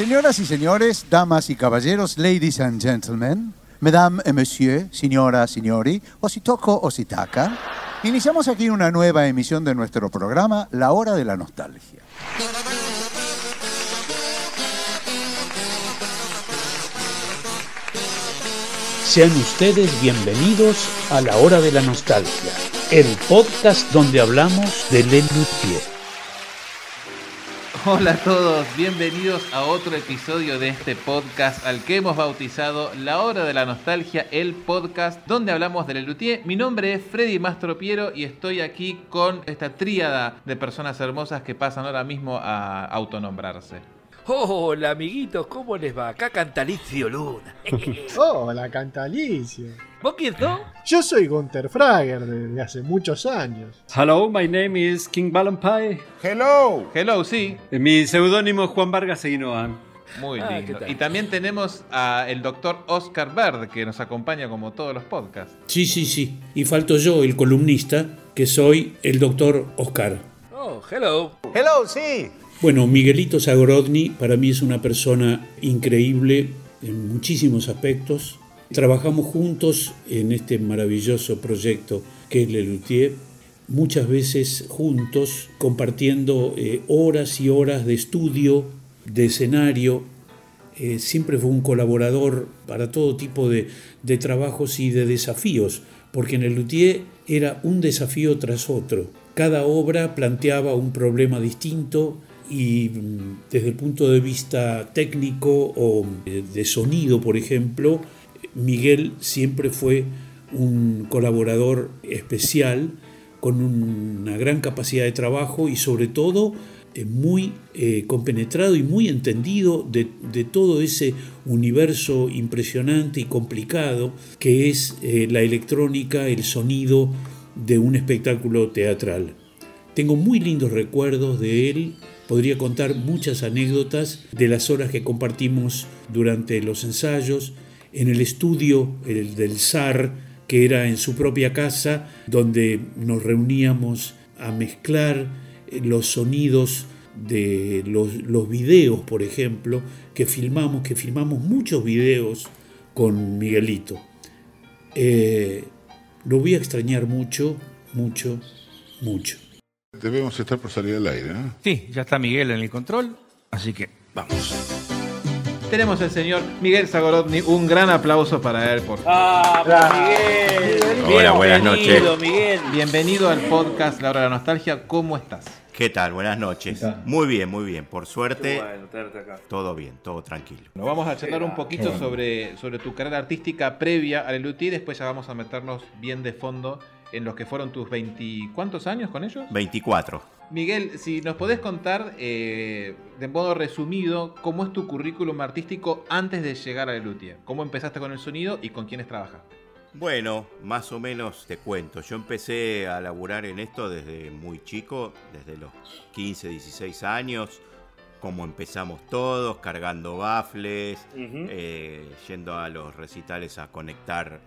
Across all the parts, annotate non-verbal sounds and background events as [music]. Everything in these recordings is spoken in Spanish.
Señoras y señores, damas y caballeros, ladies and gentlemen, mesdames et messieurs, señora, signori, ositoco, ositaca, iniciamos aquí una nueva emisión de nuestro programa La Hora de la Nostalgia. Sean ustedes bienvenidos a La Hora de la Nostalgia, el podcast donde hablamos de Lelutier. Hola a todos, bienvenidos a otro episodio de este podcast al que hemos bautizado La Hora de la Nostalgia, el podcast donde hablamos de Lelutier. Mi nombre es Freddy Mastropiero y estoy aquí con esta tríada de personas hermosas que pasan ahora mismo a autonombrarse. Hola amiguitos, ¿cómo les va? Acá Cantalicio Luna. [laughs] Hola, Cantalicio. ¿Vos quién sos? Yo soy Gunter Frager desde hace muchos años. Hello, my name is King Ballenpie. Hello, sí, Mi seudónimo es Juan Vargas Seguinoan. muy Ah, lindo. Y también tenemos al doctor Oscar Bird que nos acompaña como todos los podcasts. Sí, sí, sí. Y falto yo, el columnista, que soy el doctor Oscar. Oh, hello. Bueno, Miguelito Zagorodny para mí es una persona increíble en muchísimos aspectos. Trabajamos juntos en este maravilloso proyecto que es Lelutier, muchas veces juntos, compartiendo eh, horas y horas de estudio, de escenario. Eh, siempre fue un colaborador para todo tipo de, de trabajos y de desafíos, porque en el Luthier era un desafío tras otro. Cada obra planteaba un problema distinto y mm, desde el punto de vista técnico o eh, de sonido, por ejemplo, Miguel siempre fue un colaborador especial con una gran capacidad de trabajo y sobre todo eh, muy eh, compenetrado y muy entendido de, todo ese universo impresionante y complicado que es eh, la electrónica, el sonido de un espectáculo teatral. Tengo muy lindos recuerdos de él, podría contar muchas anécdotas de las horas que compartimos durante los ensayos, en el estudio el del SAR, que era en su propia casa, donde nos reuníamos a mezclar eh, los sonidos de los, los videos, por ejemplo, que filmamos, que filmamos muchos videos con Miguelito. Eh, lo voy a extrañar mucho, mucho, mucho. Debemos estar por salir al aire, ¿no? Sí, ya está Miguel en el control, así que vamos. Tenemos al señor Miguel Zagorodny, un gran aplauso para él, por favor. ¡Ah, Miguel! Hola, buenas Bienvenido, noches. Miguel. Bienvenido al podcast La Hora de la Nostalgia, ¿cómo estás? ¿Qué tal? Buenas noches. Muy bien, muy bien. Por suerte, todo bien, todo tranquilo. Nos vamos a charlar un poquito sobre, sobre tu carrera artística previa al Lelutier y después ya vamos a meternos bien de fondo en los que fueron tus 20... ¿Cuántos años con ellos? 24. Miguel, si nos podés contar eh, de modo resumido cómo es tu currículum artístico antes de llegar a Lelutier. ¿Cómo empezaste con el sonido y con quiénes trabajaste? Bueno, más o menos te cuento. Yo empecé a laburar en esto desde muy chico, desde los 15, 16 años, como empezamos todos, cargando bafles, eh, yendo a los recitales a conectar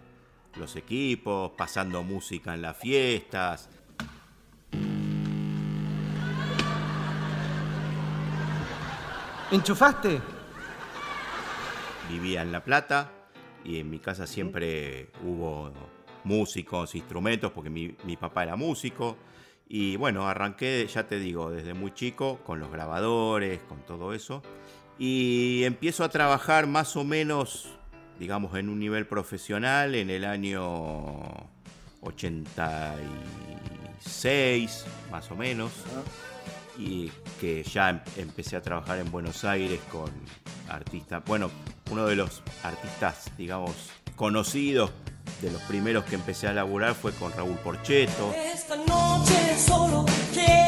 los equipos, pasando música en las fiestas. ¿Enchufaste? Vivía en La Plata y en mi casa siempre hubo músicos, instrumentos, porque mi, mi papá era músico. Y bueno, arranqué, ya te digo, desde muy chico, con los grabadores, con todo eso. Y empiezo a trabajar más o menos, digamos, en un nivel profesional en el año 86, más o menos. Y que ya em- empecé a trabajar en Buenos Aires con artistas, bueno, uno de los artistas, digamos, conocidos, de los primeros que empecé a laburar fue con Raúl Porcheto. Esta noche solo quiero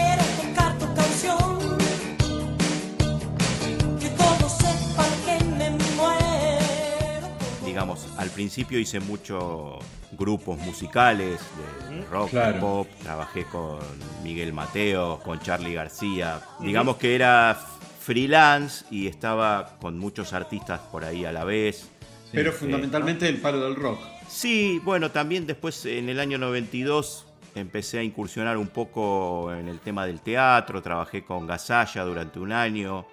digamos, al principio hice muchos grupos musicales de rock, de pop, trabajé con Miguel Mateo, con Charlie García, digamos que era freelance y estaba con muchos artistas por ahí a la vez. Pero Sí. fundamentalmente el palo del rock. Sí, bueno, también después en el año 92 empecé a incursionar un poco en el tema del teatro, trabajé con Gasalla durante un año,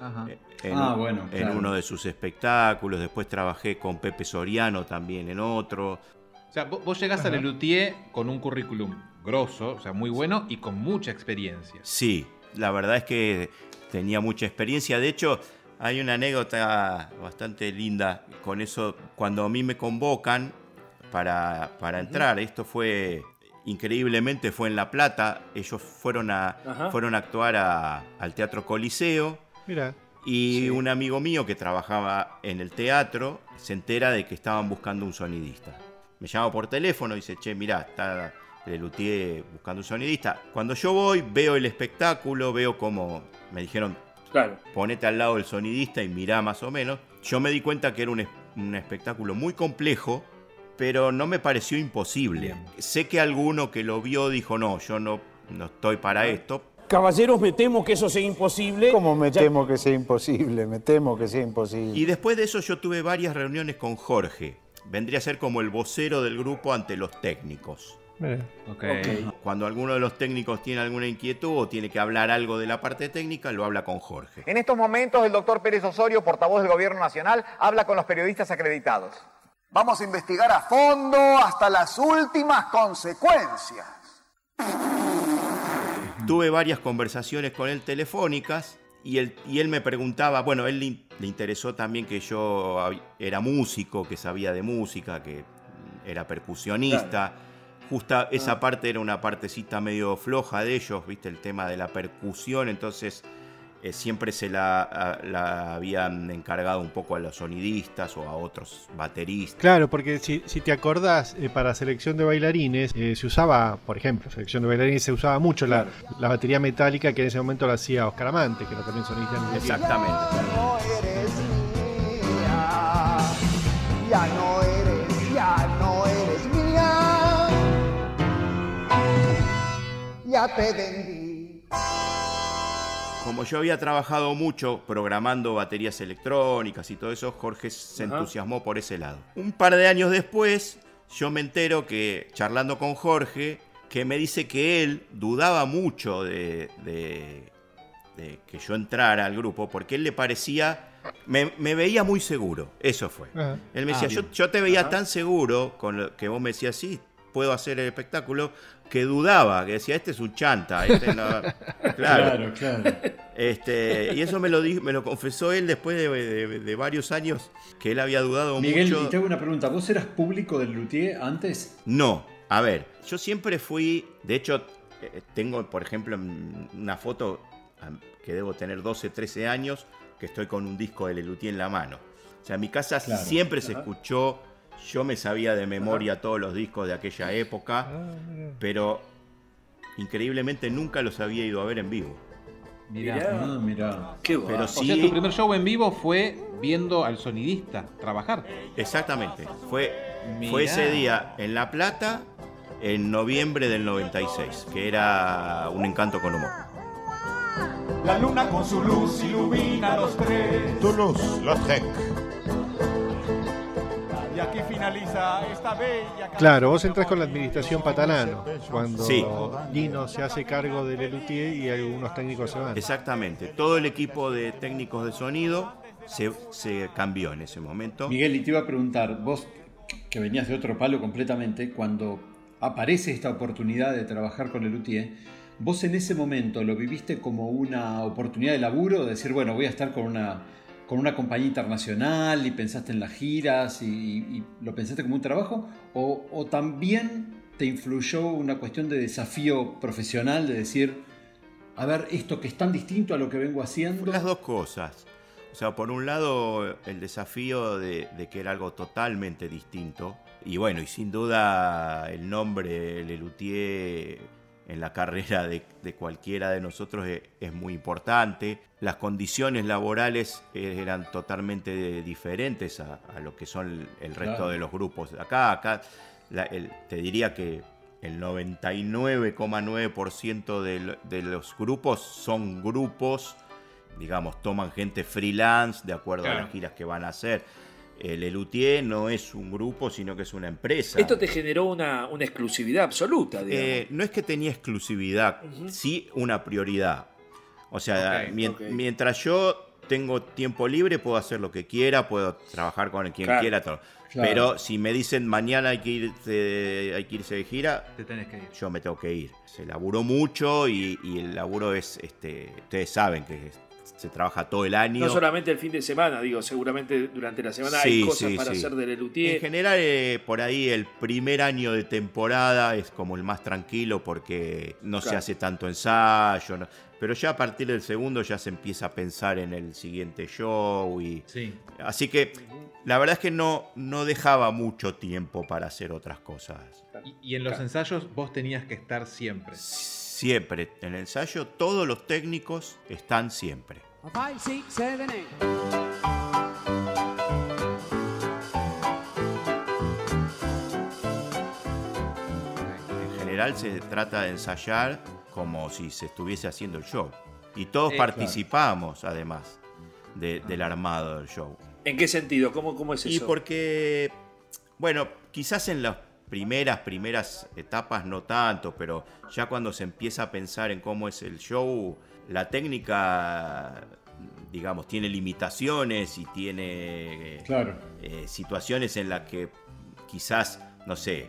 Ajá. en, Ah, bueno, en claro. uno de sus espectáculos. Después trabajé con Pepe Soriano también en otro. O sea, vos, vos llegás a Lelutier con un currículum grosso, o sea, muy bueno y con mucha experiencia. Sí, la verdad es que tenía mucha experiencia. De hecho, hay una anécdota bastante linda con eso. Cuando a mí me convocan para, para entrar, esto fue increíblemente fue en La Plata. Ellos fueron a, Ajá. fueron a actuar a- al Teatro Coliseo. Mira, Y un amigo mío que trabajaba en el teatro se entera de que estaban buscando un sonidista. Me llama por teléfono y dice, che, mirá, está Lelutier buscando un sonidista. Cuando yo voy, veo el espectáculo, veo cómo me dijeron, Claro. ponete al lado del sonidista y mirá más o menos. Yo me di cuenta que era un espectáculo muy complejo, pero no me pareció imposible. Sé que alguno que lo vio dijo, no, yo no, no estoy para esto. Caballeros, me temo que eso sea imposible. ¿Cómo me Ya- temo que sea imposible? Me temo que sea imposible. Y después de eso yo tuve varias reuniones con Jorge. Vendría a ser como el vocero del grupo ante los técnicos. mira. Ok. Cuando alguno de los técnicos tiene alguna inquietud o tiene que hablar algo de la parte técnica, lo habla con Jorge. En estos momentos, el doctor Pérez Osorio, portavoz del Gobierno Nacional, habla con los periodistas acreditados. Vamos a investigar a fondo hasta las últimas consecuencias. Tuve varias conversaciones con él telefónicas y él, y él me preguntaba, bueno, él le, le interesó también que yo era músico, que sabía de música, que era percusionista. Justa esa parte era una partecita medio floja de ellos, viste, el tema de la percusión, entonces eh, siempre se la, a- la habían encargado un poco a los sonidistas o a otros bateristas. Claro, porque si, si te acordás, eh, para selección de bailarines eh, se usaba, por ejemplo, selección de bailarines se usaba mucho la, la batería metálica que en ese momento la hacía Oscar Amante, que era también sonista en el Exactamente. No eres mía, ya no eres, ya no eres mía. Ya te vendí. Como yo había trabajado mucho programando baterías electrónicas y todo eso, Jorge se Ajá. entusiasmó por ese lado. Un par de años después, yo me entero que, charlando con Jorge, que me dice que él dudaba mucho de, de- de que yo entrara al grupo, porque él le parecía, me, me veía muy seguro, eso fue. Ajá. Él me Ah, decía, yo, bien. yo te veía Ajá. tan seguro con lo que vos me decías, sí, puedo hacer el espectáculo, que dudaba, que decía, este es un chanta, este no... [laughs] Claro, claro. Este, y eso me lo, dijo, me lo confesó él después de, de- de varios años que él había dudado Miguel, mucho. y te hago una pregunta. ¿Vos eras público del Luthier antes? No, a ver, yo siempre fui, de hecho, eh, tengo, por ejemplo, una foto que debo tener 12, 13 años, que estoy con un disco de Lelutier en la mano. O sea, en mi casa Claro, siempre se escuchó, yo me sabía de memoria todos los discos de aquella época, Ah, mira. pero increíblemente nunca los había ido a ver en vivo. Mirá. Mirá. Ah, mirá. Qué Pero va. O sea, sí, tu primer show en vivo fue viendo al sonidista trabajar. Exactamente. Fue, Mirá. fue ese día en La Plata, en noviembre del 96, que era un encanto con humor. La luna con su luz ilumina los tres. Toulouse-Lautrec. Y aquí finaliza esta bella Claro, vos entras con la administración Patalano, cuando Sí. Lino se hace cargo del Lelutier y algunos técnicos se van. Exactamente. Todo el equipo de técnicos de sonido se, se cambió en ese momento. Miguel, y te iba a preguntar, vos que venías de otro palo completamente, cuando aparece esta oportunidad de trabajar con el Luthier, vos en ese momento lo viviste como una oportunidad de laburo, de decir, bueno, voy a estar con una, con una compañía internacional y pensaste en las giras y, lo pensaste como un trabajo, o, o también te influyó una cuestión de desafío profesional, de decir, a ver, esto que es tan distinto a lo que vengo haciendo. Las dos cosas. O sea, por un lado, el desafío de, de que era algo totalmente distinto. Y bueno, y sin duda el nombre Lelutier en la carrera de, de cualquiera de nosotros es, es muy importante. Las condiciones laborales eran totalmente diferentes a, a lo que son el resto Claro. de los grupos. Acá, acá la- el- te diría que el 99,9% de, de los grupos son grupos, digamos, toman gente freelance de acuerdo a las giras que van a hacer. El Elutier no es un grupo, sino que es una empresa. Esto te generó una, una exclusividad absoluta, digamos. Eh, no es que tenía exclusividad, sí una prioridad. O sea, mien- mientras yo tengo tiempo libre, puedo hacer lo que quiera, puedo trabajar con quien Claro. quiera, todo. Claro. Pero si me dicen mañana hay que, irse, hay que irse de gira, Te tenés que ir. yo me tengo que ir. Se laburó mucho y, y el laburo es, este, ustedes saben que se trabaja todo el año. No solamente el fin de semana, digo, seguramente durante la semana Sí, hay cosas sí, para sí. hacer de Lelutier. En general, eh, por ahí el primer año de temporada es como el más tranquilo porque no se hace tanto ensayo. no- Pero ya a partir del segundo ya se empieza a pensar en el siguiente show. Y, Sí. Así que la verdad es que no, no dejaba mucho tiempo para hacer otras cosas. Y, y en los ensayos vos tenías que estar siempre. Siempre en el ensayo, todos los técnicos están siempre. Five, six, seven, eight. En general se trata de ensayar como si se estuviese haciendo el show. Y todos Eh, claro. participamos, además, de- del armado del show. ¿En qué sentido? ¿Cómo, cómo es eso? Y porque, bueno, quizás en las primeras, primeras etapas no tanto, pero ya cuando se empieza a pensar en cómo es el show, la técnica, digamos, tiene limitaciones y tiene Claro. eh, situaciones en las que quizás, no sé,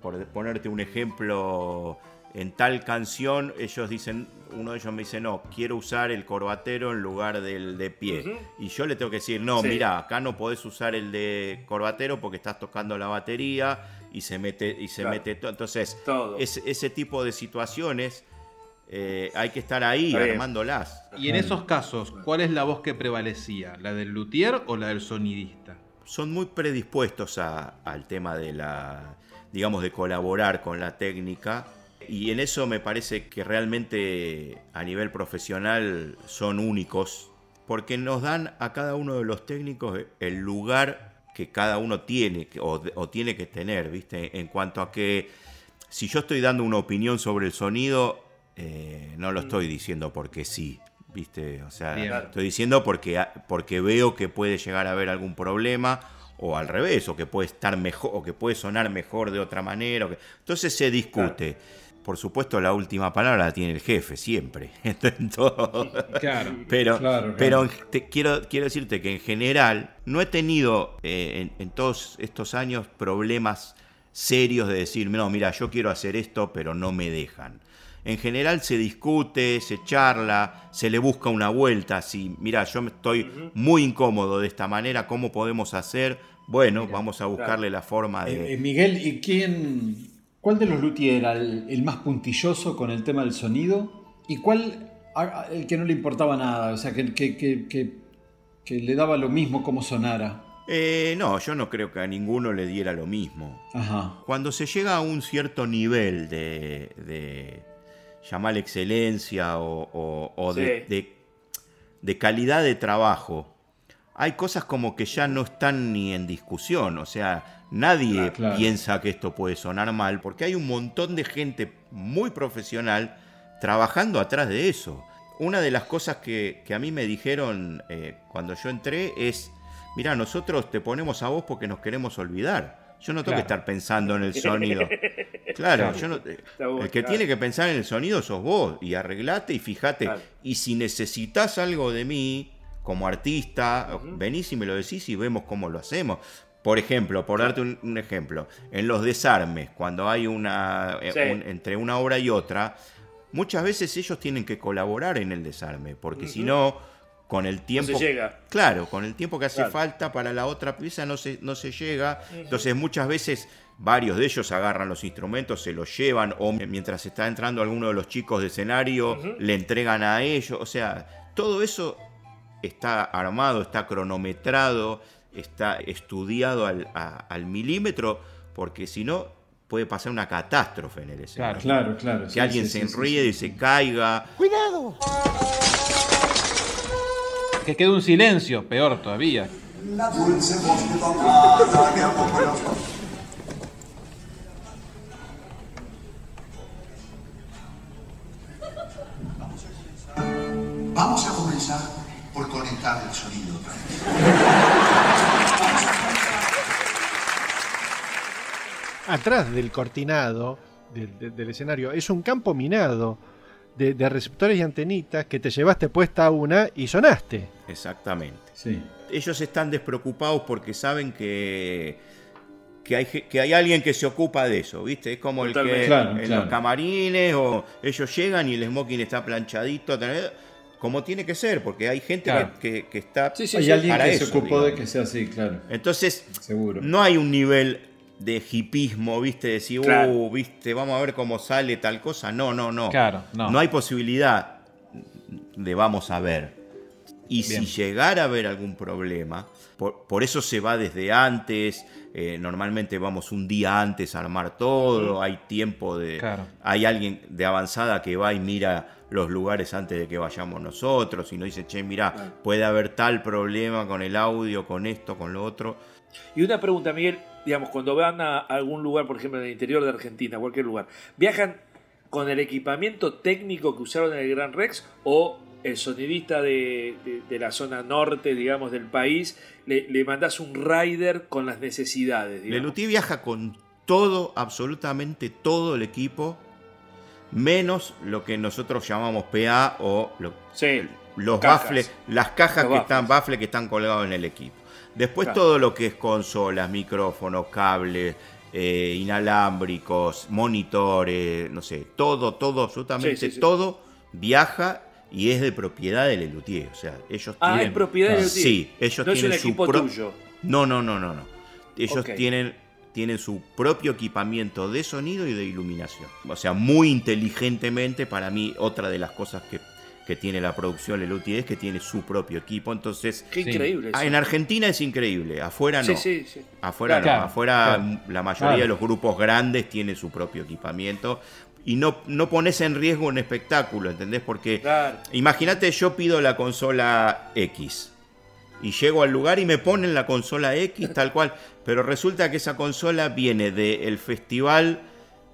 por ponerte un ejemplo, en tal canción ellos dicen, uno de ellos me dice, no, quiero usar el corbatero en lugar del de pie. Y yo le tengo que decir, no, Sí. mira, acá no podés usar el de corbatero porque estás tocando la batería y se mete, y se Claro. mete todo. Entonces, Todo. es- ese tipo de situaciones eh, hay que estar ahí Está bien. armándolas. Y en esos casos, ¿cuál es la voz que prevalecía? ¿La del luthier o la del sonidista? son muy predispuestos a- al tema de la, digamos, de colaborar con la técnica. Y en eso me parece que realmente a nivel profesional son únicos, porque nos dan a cada uno de los técnicos el lugar que cada uno tiene o, o tiene que tener, ¿viste? En cuanto a que si yo estoy dando una opinión sobre el sonido, eh, no lo estoy diciendo porque sí, ¿viste? O sea, Bien. estoy diciendo porque, porque veo que puede llegar a haber algún problema o al revés, o que puede estar mejor, o que puede sonar mejor de otra manera. o que- Entonces se discute. Por supuesto, la última palabra la tiene el jefe, siempre. [laughs] en todo. Claro. Pero, Claro, pero te- quiero, quiero decirte que en general no he tenido eh, en, en todos estos años problemas serios de decir, no, mira, yo quiero hacer esto, pero no me dejan. En general se discute, se charla, se le busca una vuelta. Si, mira, yo estoy muy incómodo de esta manera, ¿cómo podemos hacer? Bueno, vamos a buscarle la forma de... Eh, eh, Miguel, ¿y quién, cuál de los luthier era el, el más puntilloso con el tema del sonido? ¿Y cuál a- a- el que no le importaba nada? O sea, que, que, que, que- que le daba lo mismo como sonara. Eh, no, yo no creo que a ninguno le diera lo mismo. Ajá. Cuando se llega a un cierto nivel de, de llamarle excelencia o, o- o de, Sí. de- de calidad de trabajo, hay cosas como que ya no están ni en discusión. O sea, nadie claro. piensa que esto puede sonar mal, porque hay un montón de gente muy profesional trabajando atrás de eso. Una de las cosas que, que a mí me dijeron eh, cuando yo entré es, mira, nosotros te ponemos a vos porque nos queremos olvidar. Yo no tengo que estar pensando en el [laughs] sonido. Claro, yo no- bueno, el que tiene que pensar en el sonido sos vos y arreglate y fíjate. Claro. Y si necesitas algo de mí como artista, venís y me lo decís y vemos cómo lo hacemos. Por ejemplo, por darte un, un ejemplo, en los desarmes, cuando hay una eh, Sí. un- entre una obra y otra, muchas veces ellos tienen que colaborar en el desarme, porque si no, con el tiempo. llega. Claro, con el tiempo que hace Claro. falta para la otra pieza no se, no se llega. Entonces muchas veces varios de ellos agarran los instrumentos, se los llevan o mientras está entrando alguno de los chicos de escenario le entregan a ellos. O sea, todo eso está armado, está cronometrado, está estudiado al, a- al milímetro, porque si no puede pasar una catástrofe en el escenario. Claro, claro. Que sí, alguien sí, se sí, enríe sí, y se caiga. ¡Cuidado! Que quede un silencio, peor todavía. La dulce voz de tomada de a poco los Vamos a comenzar por conectar el sonido otra vez. Atrás del cortinado del, del- del escenario es un campo minado de, de receptores y antenitas que te llevaste puesta una y sonaste. Exactamente. Sí. Ellos están despreocupados porque saben que, que, hay, que hay alguien que se ocupa de eso, ¿viste? Es como el que. Claro, en claro. los camarines o ellos llegan y el smoking está planchadito, como tiene que ser, porque hay gente Claro. que, que- que está Hay alguien para que eso, se ocupó de que sea así, claro. Entonces, Seguro. no hay un nivel de hipismo, ¿viste? Decir, Claro. uh, ¿viste? Vamos a ver cómo sale tal cosa. No, no, no. Claro, no. hay posibilidad de vamos a ver. Y Bien. si llegara a haber algún problema, por, por eso se va desde antes. eh, normalmente vamos un día antes a armar todo. Hay tiempo de. Claro. Hay alguien de avanzada que va y mira los lugares antes de que vayamos nosotros. Y nos dice, che, mira, puede haber tal problema con el audio, con esto, con lo otro. Y una pregunta, Miguel, digamos, cuando van a algún lugar, por ejemplo, en el interior de Argentina, cualquier lugar, ¿viajan con el equipamiento técnico que usaron en el Gran Rex o el sonidista de, de- de la zona norte, digamos, del país, le, le mandás un rider con las necesidades? Lelutier viaja con todo, absolutamente todo el equipo, menos lo que nosotros llamamos PA o lo- los cajas. baffles, las cajas Los que están, baffles que están colgados en el equipo. Después Claro. todo lo que es consolas, micrófonos, cables, eh, inalámbricos, monitores, no sé, todo, todo, absolutamente Sí, sí, sí. todo viaja y es de propiedad del Lelutier. O sea, ellos Ah, tienen. es propiedad del Lelutier. Sí, ellos No es un tienen su equipo pro- tuyo. No, no, no, no, no. Ellos tienen, tienen su propio equipamiento de sonido y de iluminación. O sea, muy inteligentemente, para mí, otra de las cosas que, que tiene la producción Lelutier es que tiene su propio equipo. Entonces, Qué increíble eso. en Argentina es increíble, afuera no. Sí, sí, sí. Afuera Claro. no, afuera Claro. la mayoría Claro. de los grupos grandes tienen su propio equipamiento y no, no pones en riesgo un espectáculo, ¿entendés? Porque Claro. imagínate yo pido la consola X y llego al lugar y me ponen la consola X tal cual, pero resulta que esa consola viene del festival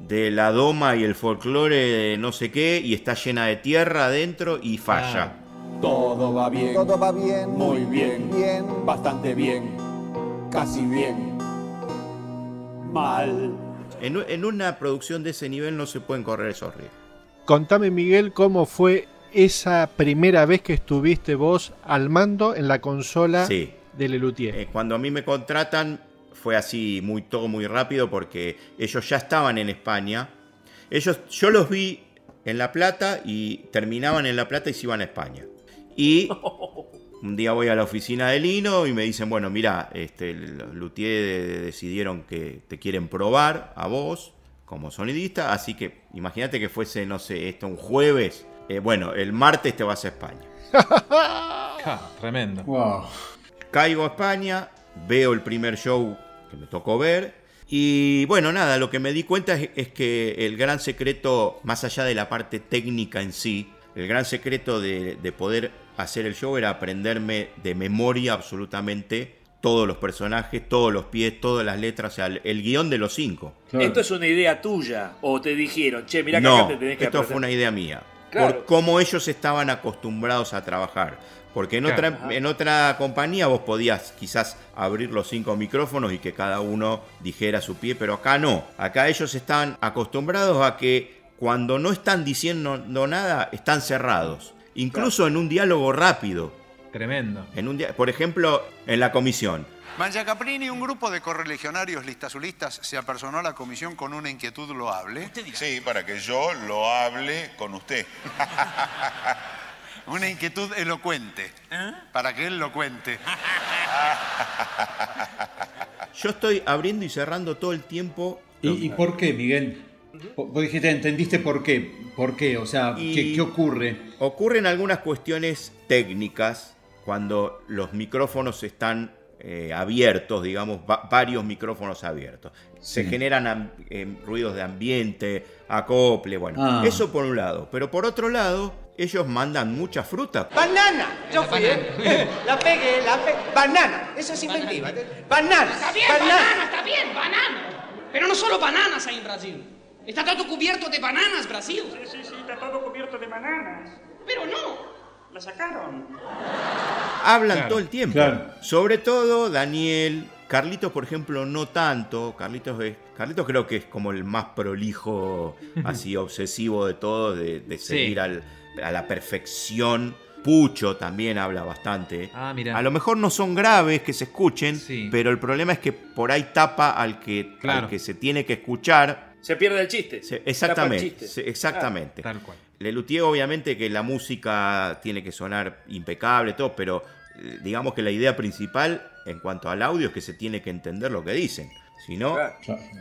de la doma y el folclore de no sé qué y está llena de tierra adentro y falla. Todo va bien. Todo va bien. Muy bien. Bien. Bastante bien. Casi bien. Mal. En, en una producción de ese nivel no se pueden correr esos riesgos. Contame, Miguel, cómo fue esa primera vez que estuviste vos al mando en la consola Sí. de Lelutier. Eh, cuando a mí me contratan fue así muy todo muy rápido porque ellos ya estaban en España. Ellos yo los vi en La Plata y terminaban en La Plata y se iban a España. Y [laughs] un día voy a la oficina de Lino y me dicen, bueno, mira, este, los Luthier de- decidieron que te quieren probar a vos como sonidista, así que imagínate que fuese, no sé, esto un jueves. Eh, bueno, el martes te vas a España. [laughs] tremendo. Caigo a España, veo el primer show que me tocó ver. Y bueno, nada, lo que me di cuenta es, es que el gran secreto, más allá de la parte técnica en sí, el gran secreto de, de poder hacer el show era aprenderme de memoria absolutamente todos los personajes, todos los pies, todas las letras, o sea, el, el guion de los cinco. ¿Esto es una idea tuya? ¿O te dijeron, che, mirá que no, acá te tenés que esto aprender"? fue una idea mía. Claro. Por cómo ellos estaban acostumbrados a trabajar. Porque en, Claro. otra, en otra compañía vos podías quizás abrir los cinco micrófonos y que cada uno dijera su pie, pero acá no. Acá ellos están acostumbrados a que cuando no están diciendo nada, están cerrados. Incluso en un diálogo rápido. Tremendo. En un por ejemplo, en la comisión. Mangia Caprini, un grupo de correligionarios listazulistas se apersonó a la comisión con una inquietud loable. Sí, para que yo lo hable con usted. [laughs] Una inquietud elocuente. Para que él lo cuente. [laughs] Yo estoy abriendo y cerrando todo el tiempo. ¿Y, y por qué, Miguel? Vos dijiste, ¿entendiste por qué? ¿Por qué? O sea, ¿qué, ocurre? Ocurren algunas cuestiones técnicas cuando los micrófonos están eh, abiertos, digamos, va- varios micrófonos abiertos. Se generan em, ruidos de ambiente, acople, bueno, Ah. eso por un lado. Pero por otro lado, ellos mandan mucha fruta. Banana. Yo fui, ¿eh? [laughs] La pegué, la pegué. Banana. Eso es inventiva. Banana. Está bien, banana, está bien, banana. Pero no solo bananas hay en Brasil. Está todo cubierto de bananas, Brasil. Sí, sí, sí, está todo cubierto de bananas. Pero no. La sacaron. Hablan Claro, todo el tiempo. claro. Sobre todo Daniel, Carlitos, por ejemplo, no tanto. Carlitos es Carlitos creo que es como el más prolijo, [laughs] así obsesivo de todos, de, de seguir al- a la perfección. Pucho también habla bastante. Ah, mira. A lo mejor no son graves que se escuchen, pero el problema es que por ahí tapa al que, Claro. al que se tiene que escuchar. Se pierde el chiste. Se- Tapa el exactamente, chiste. se- exactamente. Tal cual. Lelutier obviamente que la música tiene que sonar impecable, todo, pero eh, digamos que la idea principal en cuanto al audio es que se tiene que entender lo que dicen. Si no,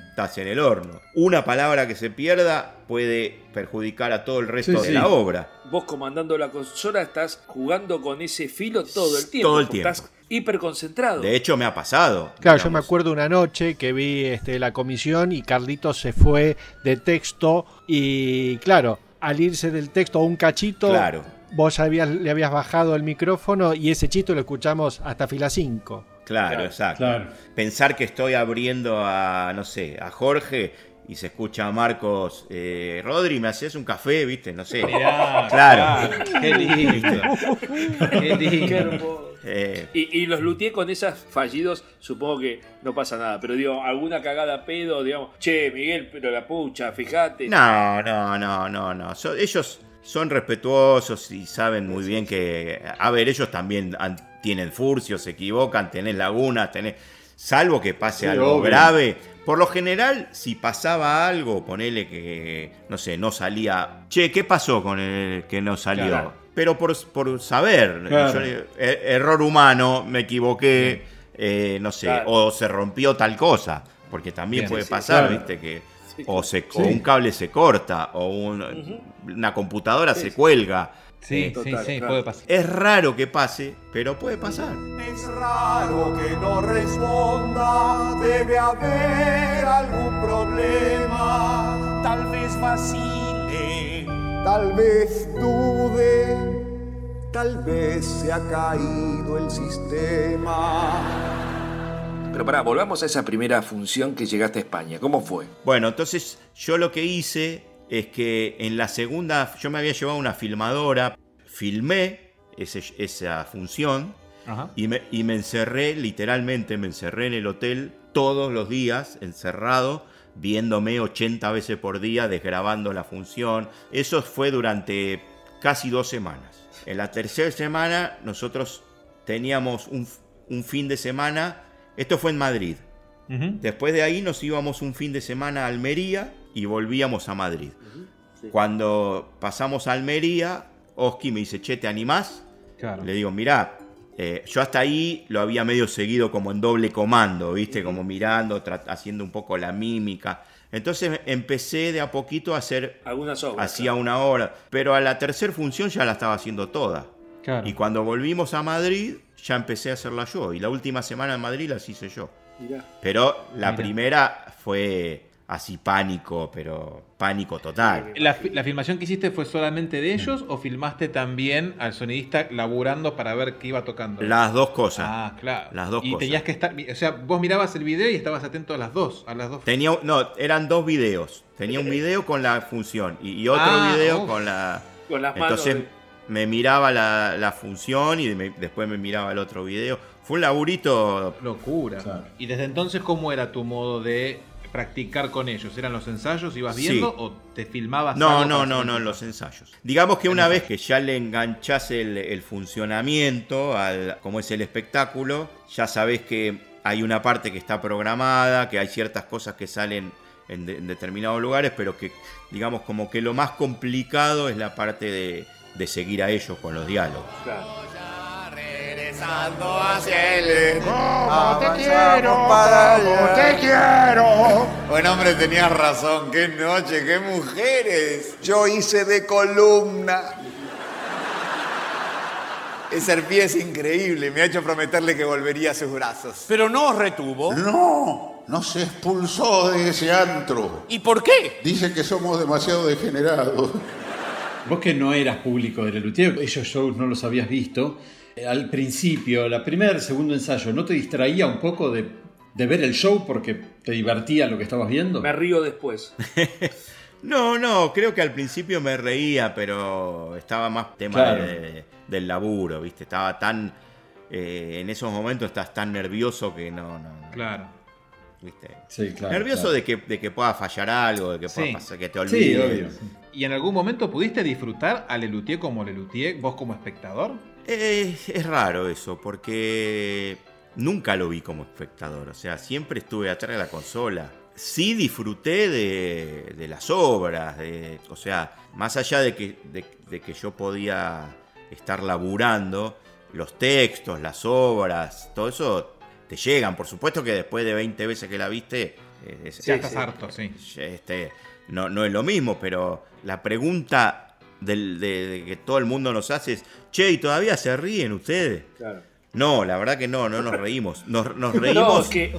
estás en el horno. Una palabra que se pierda puede perjudicar a todo el resto Sí, de sí. la obra. Vos comandando la consola estás jugando con ese filo todo el tiempo. Todo el tiempo. Estás hiper concentrado. De hecho, me ha pasado. Claro, yo me acuerdo una noche que vi este, la comisión y Carlitos se fue de texto y claro, al irse del texto a un cachito, Claro. vos habías- le habías bajado el micrófono y ese chito lo escuchamos hasta fila 5. Claro, exacto. Pensar que estoy abriendo a, no sé, a Jorge y se escucha a Marcos, eh, Rodri, ¿me haces un café? ¿Viste? No sé. Mirá, claro. claro, qué lindo. Qué lindo. Eh, Y, y los luthier con esas fallidos, supongo que no pasa nada. Pero digo, alguna cagada a pedo, digamos, che, Miguel, pero la pucha, fíjate. No, no, no, no, no. So- ellos son respetuosos y saben muy bien que, a ver, ellos también han- tienen furcios, se equivocan, tenés lagunas, tenés, salvo que pase Sí, algo obvio. grave. Por lo general, si pasaba algo, ponele que, no sé, no salía. Che, ¿qué pasó con el que no salió? Claro. Pero por, por saber, Claro. yo le- er- error humano, me equivoqué, eh, no sé, Claro. o se rompió tal cosa, porque también Bien. puede Sí, pasar, viste, que Sí, o, se, Sí. o un cable se corta, o un- una computadora Sí, se sí. cuelga. Sí, Eh, sí, sí, puede pasar. Es raro que pase, pero puede pasar. Es raro que no responda, debe haber algún problema. Tal vez vacile, tal vez dude, tal vez se ha caído el sistema. Pero pará, volvamos a esa primera función que llegaste a España. ¿Cómo fue? Bueno, entonces yo lo que hice es que en la segunda, yo me había llevado una filmadora, filmé ese- esa función Ajá. y me, y me encerré, literalmente me encerré en el hotel todos los días, encerrado, viéndome 80 veces por día, desgrabando la función. Eso fue durante casi dos semanas. En la tercera semana nosotros teníamos un, un fin de semana, esto fue en Madrid. Después de ahí nos íbamos un fin de semana a Almería y volvíamos a Madrid. Cuando pasamos a Almería, Oski me dice, che, ¿te animás? Claro. Le digo, mirá, eh, yo hasta ahí lo había medio seguido como en doble comando, ¿viste? Como mirando, haciendo un poco la mímica. Entonces empecé de a poquito a hacer... Algunas obras. Hacía una hora. Pero a la tercera función ya la estaba haciendo toda. Claro. Y cuando volvimos a Madrid, ya empecé a hacerla yo. Y la última semana en Madrid las hice yo. Mirá. Pero la primera fue así pánico, pero pánico total. ¿La, fi- la filmación que hiciste fue solamente de ellos o filmaste también al sonidista laburando para ver qué iba tocando? Las dos cosas. Ah, claro. Las dos y cosas. tenías que estar, o sea, vos mirabas el video y estabas atento a las dos, a las dos. Tenía, no, eran dos videos. Tenía un video con la función y, y otro Ah, video uf. con la. Con las manos Entonces de- me miraba la, la función y me- después me miraba el otro video. Fue un laburito. Locura. Y desde entonces, ¿cómo era tu modo de practicar con ellos? ¿Eran los ensayos? ¿Ibas Sí. viendo o te filmabas? No, no, no, no, en los ensayos. Digamos que una vez que ya le enganchás el, el funcionamiento, al, como es el espectáculo, ya sabés que hay una parte que está programada, que hay ciertas cosas que salen en, de- en determinados lugares, pero que digamos como que lo más complicado es la parte de, de seguir a ellos con los diálogos. Regresando hacia el ¿Cómo te quiero? para ¿Cómo allá. te quiero? Bueno, hombre, tenías razón. Qué noche, qué mujeres. Yo hice de columna. Ese arpía es increíble. Me ha hecho prometerle que volvería a sus brazos. Pero no os retuvo. No, no se expulsó de ese antro. ¿Y por qué? Dice que somos demasiado degenerados. Vos que no eras público de Lelutier, esos shows no los habías visto. eh, Al principio, la primer, segundo ensayo, ¿no te distraía un poco de, de ver el show porque te divertía lo que estabas viendo? Me río después. [laughs] No, no, creo que al principio me reía, pero estaba más tema Claro. de- del laburo, ¿viste? Estaba tan. eh, en esos momentos estás tan nervioso que no, no. no. Claro. ¿Viste? Sí, claro, Nervioso claro. De, que, de que pueda fallar algo, de que pueda Sí. pasar, que te Sí, olvides. obvio. ¿Y en algún momento pudiste disfrutar a Lelutier como Lelutier, vos como espectador? Eh, es raro eso, porque nunca lo vi como espectador. O sea, siempre estuve atrás de la consola. Sí disfruté de, de las obras, de, o sea, más allá de que, de, de que yo podía estar laburando, los textos, las obras, todo eso te llegan. Por supuesto que después de 20 veces que la viste, eh, es- Ya estás harto, sí. este, no, no es lo mismo, pero la pregunta del- de, de que todo el mundo nos hace es, che, ¿y todavía se ríen ustedes? Claro. No, la verdad que no, no nos reímos. Nos, nos [laughs] No, reímos. que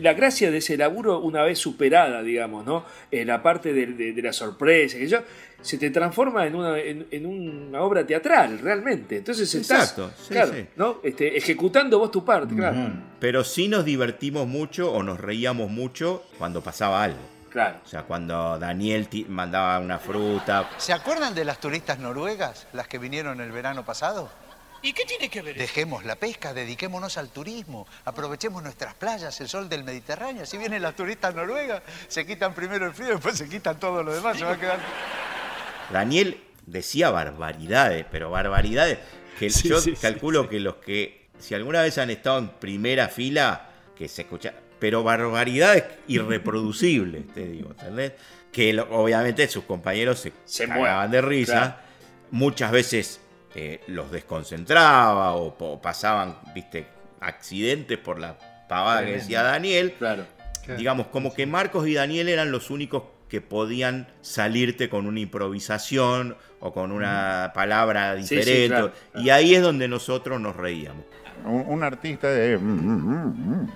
la gracia de ese laburo, una vez superada, digamos, ¿no? En la parte de, de- de la sorpresa, que yo, se te transforma en una, en, en una obra teatral, realmente. Entonces estás, Exacto, sí, claro, sí. ¿no? Este, ejecutando vos tu parte, claro. Pero sí nos divertimos mucho o nos reíamos mucho cuando pasaba algo. Claro. O sea, cuando Daniel ti- mandaba una fruta. ¿Se acuerdan de las turistas noruegas, las que vinieron el verano pasado? ¿Y qué tiene que ver? Dejemos la pesca, dediquémonos al turismo, aprovechemos nuestras playas, el sol del Mediterráneo. Si vienen las turistas noruegas, se quitan primero el frío, después se quitan todo lo demás, se va a quedar... Daniel decía barbaridades, pero barbaridades que Sí, yo sí, calculo que los que, si alguna vez han estado en primera fila, que se escucha, pero barbaridades irreproducibles, te digo, ¿entendés? Que lo- obviamente sus compañeros se, Se cagaban de risa, claro. muchas veces eh, los desconcentraba o, pasaban, viste, accidentes por la pavada que decía Daniel. Claro. Digamos, como que Marcos y Daniel eran los únicos que podían salirte con una improvisación o con una palabra Sí, sí, diferente. claro, Y ahí es donde nosotros nos reíamos. Un, un artista de mm, mm,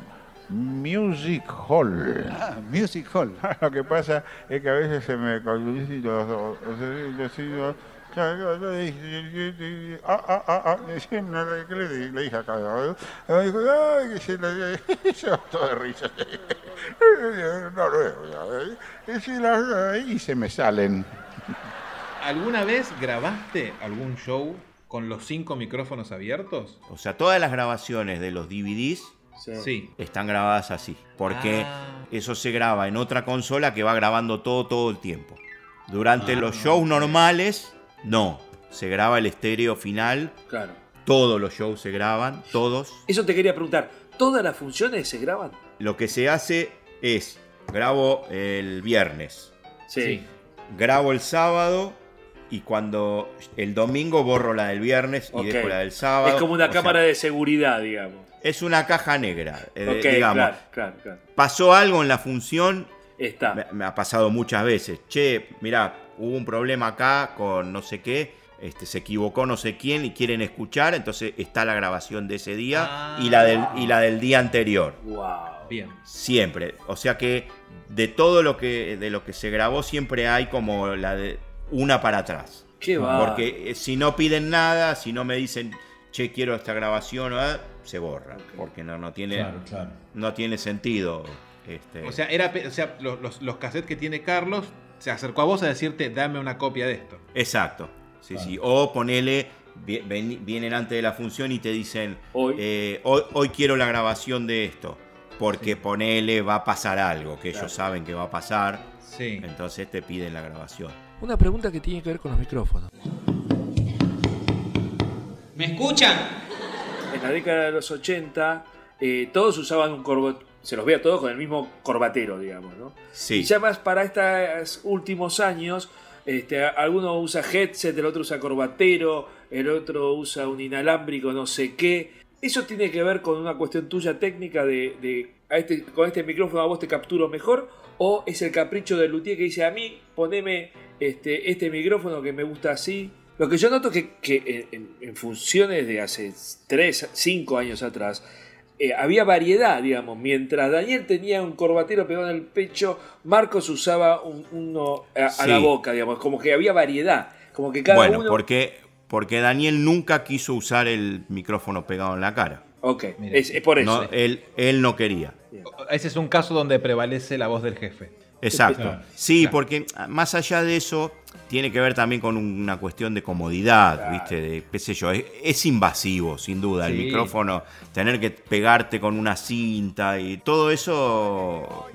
mm, Music Hall. Ah, Music Hall. [laughs] Lo que pasa es que a veces se me Ah, ah, ah, ah, ¿qué le di- le dije acá? Me dijo, ay, que se le se [laughs] botó de risa. [laughs] No, no, y se me salen. ¿Alguna vez grabaste algún show con los cinco micrófonos abiertos? O sea, todas las grabaciones de los DVDs Sí. están grabadas así. Porque Ah. eso se graba en otra consola que va grabando todo todo el tiempo. Durante Ah, los shows normales, no. Se graba el estéreo final. Claro. Todos los shows se graban, todos. Eso te quería preguntar, ¿todas las funciones se graban? Lo que se hace es, grabo el viernes. Sí. Grabo el sábado y cuando el domingo borro la del viernes y dejo la del sábado. Es como una cámara sea, de seguridad, digamos. Es una caja negra, eh, Ok, digamos. claro, claro, claro. Pasó algo en la función. Está. Me, me ha pasado muchas veces. Che, mirá, hubo un problema acá con no sé qué. Este, se equivocó no sé quién y quieren escuchar, entonces está la grabación de ese día y, la del, y la del día anterior. Wow. Bien. Siempre. O sea que de todo lo que, de lo que se grabó siempre hay como la de una para atrás. Qué bárbaro. Porque eh, si no piden nada, si no me dicen, che, quiero esta grabación, ah, se borra. Porque no, no, tiene, Claro, claro. no tiene sentido. Este, O sea, era, o sea los, los, los cassettes que tiene Carlos se acercó a vos a decirte, dame una copia de esto. Exacto. Sí, sí. O ponele, ven- vienen antes de la función y te dicen, eh, hoy, hoy quiero la grabación de esto. Porque ponele, va a pasar algo, que Claro. ellos saben que va a pasar. Sí. Entonces te piden la grabación. Una pregunta que tiene que ver con los micrófonos. ¿Me escuchan? En la década de los 80, eh, todos usaban un corbatero. Se los veía todos con el mismo corbatero, digamos, ¿no? Sí. Y ya más para estos últimos años, este, alguno usa headset, el otro usa corbatero, el otro usa un inalámbrico, no sé qué. ¿Eso tiene que ver con una cuestión tuya técnica de, de a este, con este micrófono a vos te capturo mejor? ¿O es el capricho del luthier que dice a mí, poneme este, este micrófono que me gusta así? Lo que yo noto es que, en- en funciones de hace 3, 5 años atrás, eh, había variedad, digamos. Mientras Daniel tenía un corbatero pegado en el pecho, Marcos usaba un- uno a, a la boca, digamos. Como que había variedad. Como que cada bueno, uno. porque, porque Daniel nunca quiso usar el micrófono pegado en la cara. Ok, es, es por eso. No, él, él no quería. Ese es un caso donde prevalece la voz del jefe. Exacto. Sí, porque ah, más allá de eso, tiene que ver también con una cuestión de comodidad, ¿viste? De, qué sé yo, es, es invasivo, sin duda, el micrófono, tener que pegarte con una cinta y todo eso,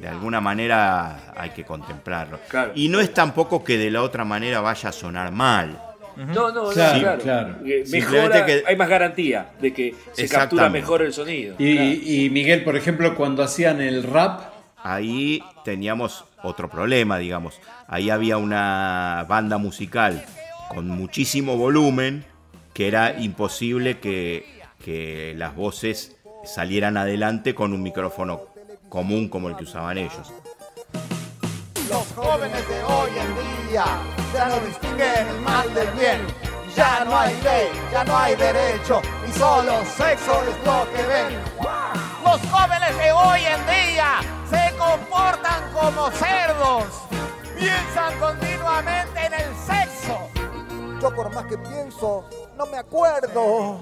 de alguna manera hay que contemplarlo. Claro. Y no es tampoco que de la otra manera vaya a sonar mal. No, no, no, Claro, claro. claro. Eh, Mejora, que- hay más garantía de que se captura mejor el sonido. Y, y Miguel, por ejemplo, cuando hacían el rap, Ahí teníamos otro problema, digamos. Ahí había una banda musical con muchísimo volumen que era imposible que, que las voces salieran adelante con un micrófono común como el que usaban ellos. Los jóvenes de hoy en día ya no distinguen el mal del bien. Ya no hay ley, ya no hay derecho, y solo sexo es lo que ven. Los jóvenes de hoy en día se comportan como cerdos. Piensan continuamente en el sexo. Yo por más que pienso, no me acuerdo.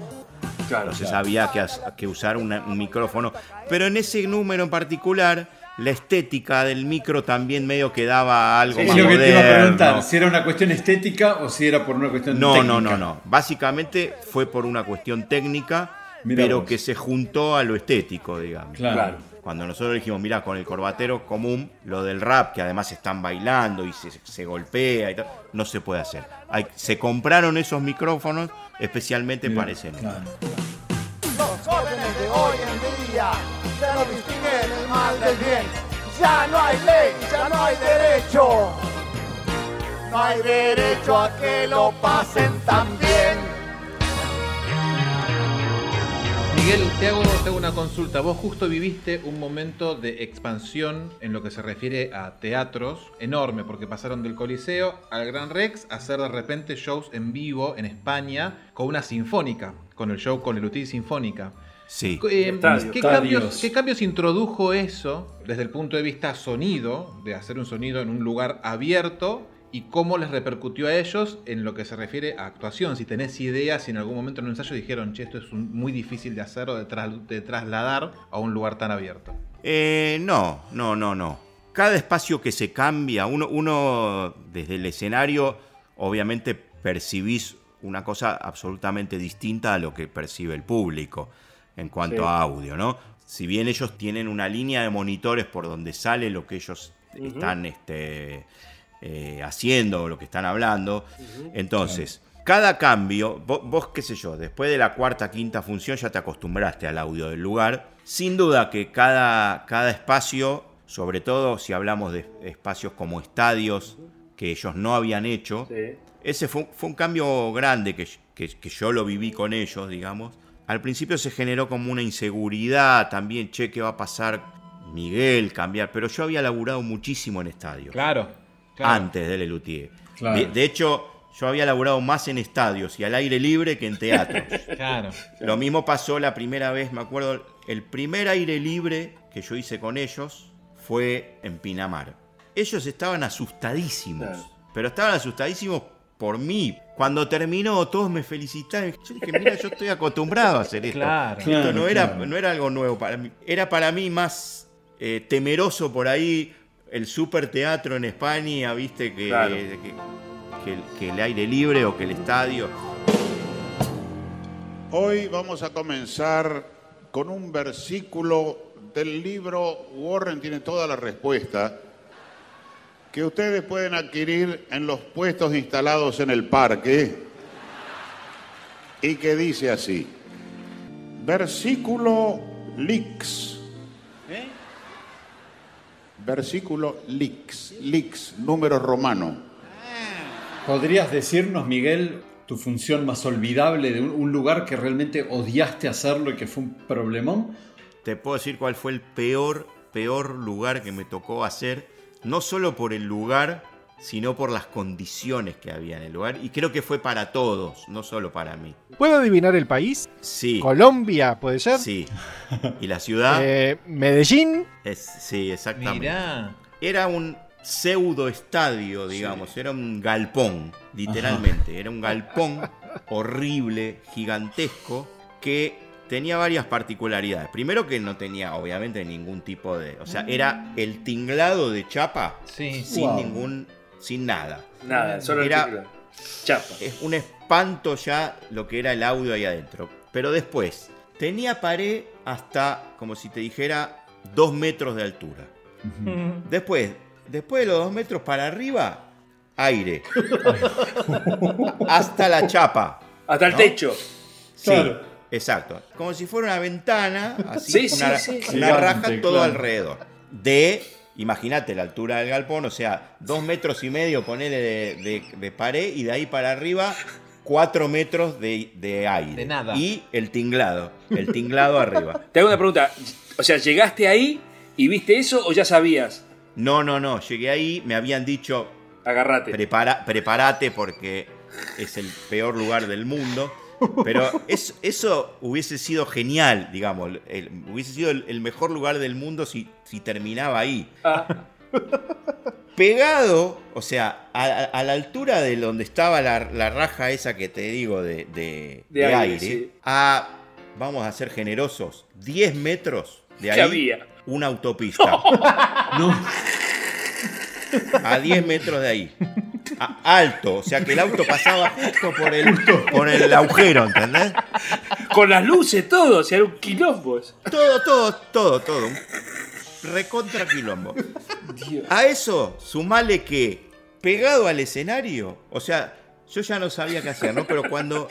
Entonces había que, as- que usar una- un micrófono. Pero en ese número en particular, la estética del micro también medio quedaba algo es más lo que te iba a preguntar, si era una cuestión estética o si era por una cuestión No, técnica. no, no, no. Básicamente fue por una cuestión técnica, Mirá pero vos. que se juntó a lo estético, digamos. Claro. Claro. Cuando nosotros dijimos, mira, con el corbatero común, lo del rap, que además están bailando y se, se golpea y tal, no se puede hacer. Hay- se compraron esos micrófonos especialmente para ese número. Los jóvenes de hoy en día ya no distinguen el mal del bien. Ya no hay ley, ya no hay derecho. No hay derecho a que lo pasen tan bien. Miguel, te hago, te hago una consulta. Vos justo viviste un momento de expansión en lo que se refiere a teatros enorme, porque pasaron del Coliseo al Gran Rex a hacer de repente shows en vivo en España con una sinfónica, con el show con el Util Sinfónica. Sí. Eh. ¿qué, cambios, ¿Qué cambios introdujo eso desde el punto de vista sonido, de hacer un sonido en un lugar abierto? ¿Y cómo les repercutió a ellos en lo que se refiere a actuación? Si tenés idea, si en algún momento en un ensayo dijeron, che, esto es un- muy difícil de hacer o de, tras- de trasladar a un lugar tan abierto. Eh, no, no, no, no. Cada espacio que se cambia, uno, uno desde el escenario, obviamente percibís una cosa absolutamente distinta a lo que percibe el público en cuanto Sí. a audio, ¿no? Si bien ellos tienen una línea de monitores por donde sale lo que ellos están este, eh, haciendo, lo que están hablando, entonces, cada cambio, vos, vos, qué sé yo, después de la cuarta, quinta función ya te acostumbraste al audio del lugar. Sin duda que cada, cada espacio, sobre todo si hablamos de espacios como estadios que ellos no habían hecho, ese fue, fue un cambio grande que, que- que yo lo viví con ellos, digamos. Al principio se generó como una inseguridad también, che, ¿qué va a pasar? Miguel, cambiar, pero yo había laburado muchísimo en estadios Claro. Claro. antes de Lelutier. Claro. De, de hecho, yo había laburado más en estadios y al aire libre que en teatros. [laughs] Claro. Lo mismo pasó la primera vez, me acuerdo, el primer aire libre que yo hice con ellos fue en Pinamar. Ellos estaban asustadísimos, pero estaban asustadísimos por mí. Cuando terminó, todos me felicitaron. Yo dije, mira, yo estoy acostumbrado a hacer esto. Claro. Esto Claro, no, era, claro. no era algo nuevo para mí. Era para mí más eh, temeroso por ahí el super teatro en España, viste, que, Claro. que- que el- que el aire libre o que el estadio. Hoy vamos a comenzar con un versículo del libro Warren tiene toda la respuesta que ustedes pueden adquirir en los puestos instalados en el parque y que dice así. Versículo Lix. Versículo Lix. Lix, número romano. ¿Podrías decirnos, Miguel, tu función más olvidable de un, lugar que realmente odiaste hacerlo y que fue un problemón? Te puedo decir cuál fue el peor, peor lugar que me tocó hacer, no solo por el lugar, sino por las condiciones que había en el lugar. Y creo que fue para todos, no solo para mí. ¿Puedo adivinar el país? Sí. Colombia, ¿puede ser? Sí. ¿Y la ciudad? [laughs] Eh, Medellín. Es- sí, exactamente. Mirá. Era un pseudo estadio, digamos, era un galpón, literalmente. Era un galpón horrible, gigantesco, que tenía varias particularidades. Primero que no tenía, obviamente, ningún tipo de. O sea, era el tinglado de chapa Sí. sin Wow. ningún. Sin nada. Nada, solo el Era- tinglado. Chapa. Es un espanto ya lo que era el audio ahí adentro. Pero después, tenía pared hasta, como si te dijera, dos metros de altura. Después, después de los dos metros para arriba, aire. [laughs] hasta la chapa. Hasta el ¿no? techo. Sí, Claro. exacto. Como si fuera una ventana, así, Sí, una, sí. una Gigante, raja todo claro. alrededor. De, imagínate la altura del galpón, o sea, dos metros y medio, ponele de, de- de pared y de ahí para arriba, cuatro metros de, de aire. De nada. Y el tinglado, el tinglado arriba. [laughs] Te hago una pregunta. O sea, ¿llegaste ahí y viste eso o ya sabías? No, no, no, llegué ahí, me habían dicho, Agarrate. prepara, prepárate porque es el peor lugar del mundo. Pero es- eso hubiese sido genial, digamos. el- hubiese sido el, el mejor lugar del mundo si, si terminaba ahí. Pegado, o sea, a, la altura de donde estaba la, la raja esa que te digo de, de- De de aire, aire, sí. a, vamos a ser generosos, 10 metros de ¿Qué ahí, había? una autopista. [laughs] [laughs] A 10 metros de ahí. A- alto, o sea que el auto pasaba justo por el, por el agujero, ¿entendés? Con las luces, todo. O sea, era un quilombo. eso. Todo, todo, todo, todo. Un recontra quilombo. A eso, sumale que pegado al escenario, o sea, yo ya no sabía qué hacer, ¿no? Pero cuando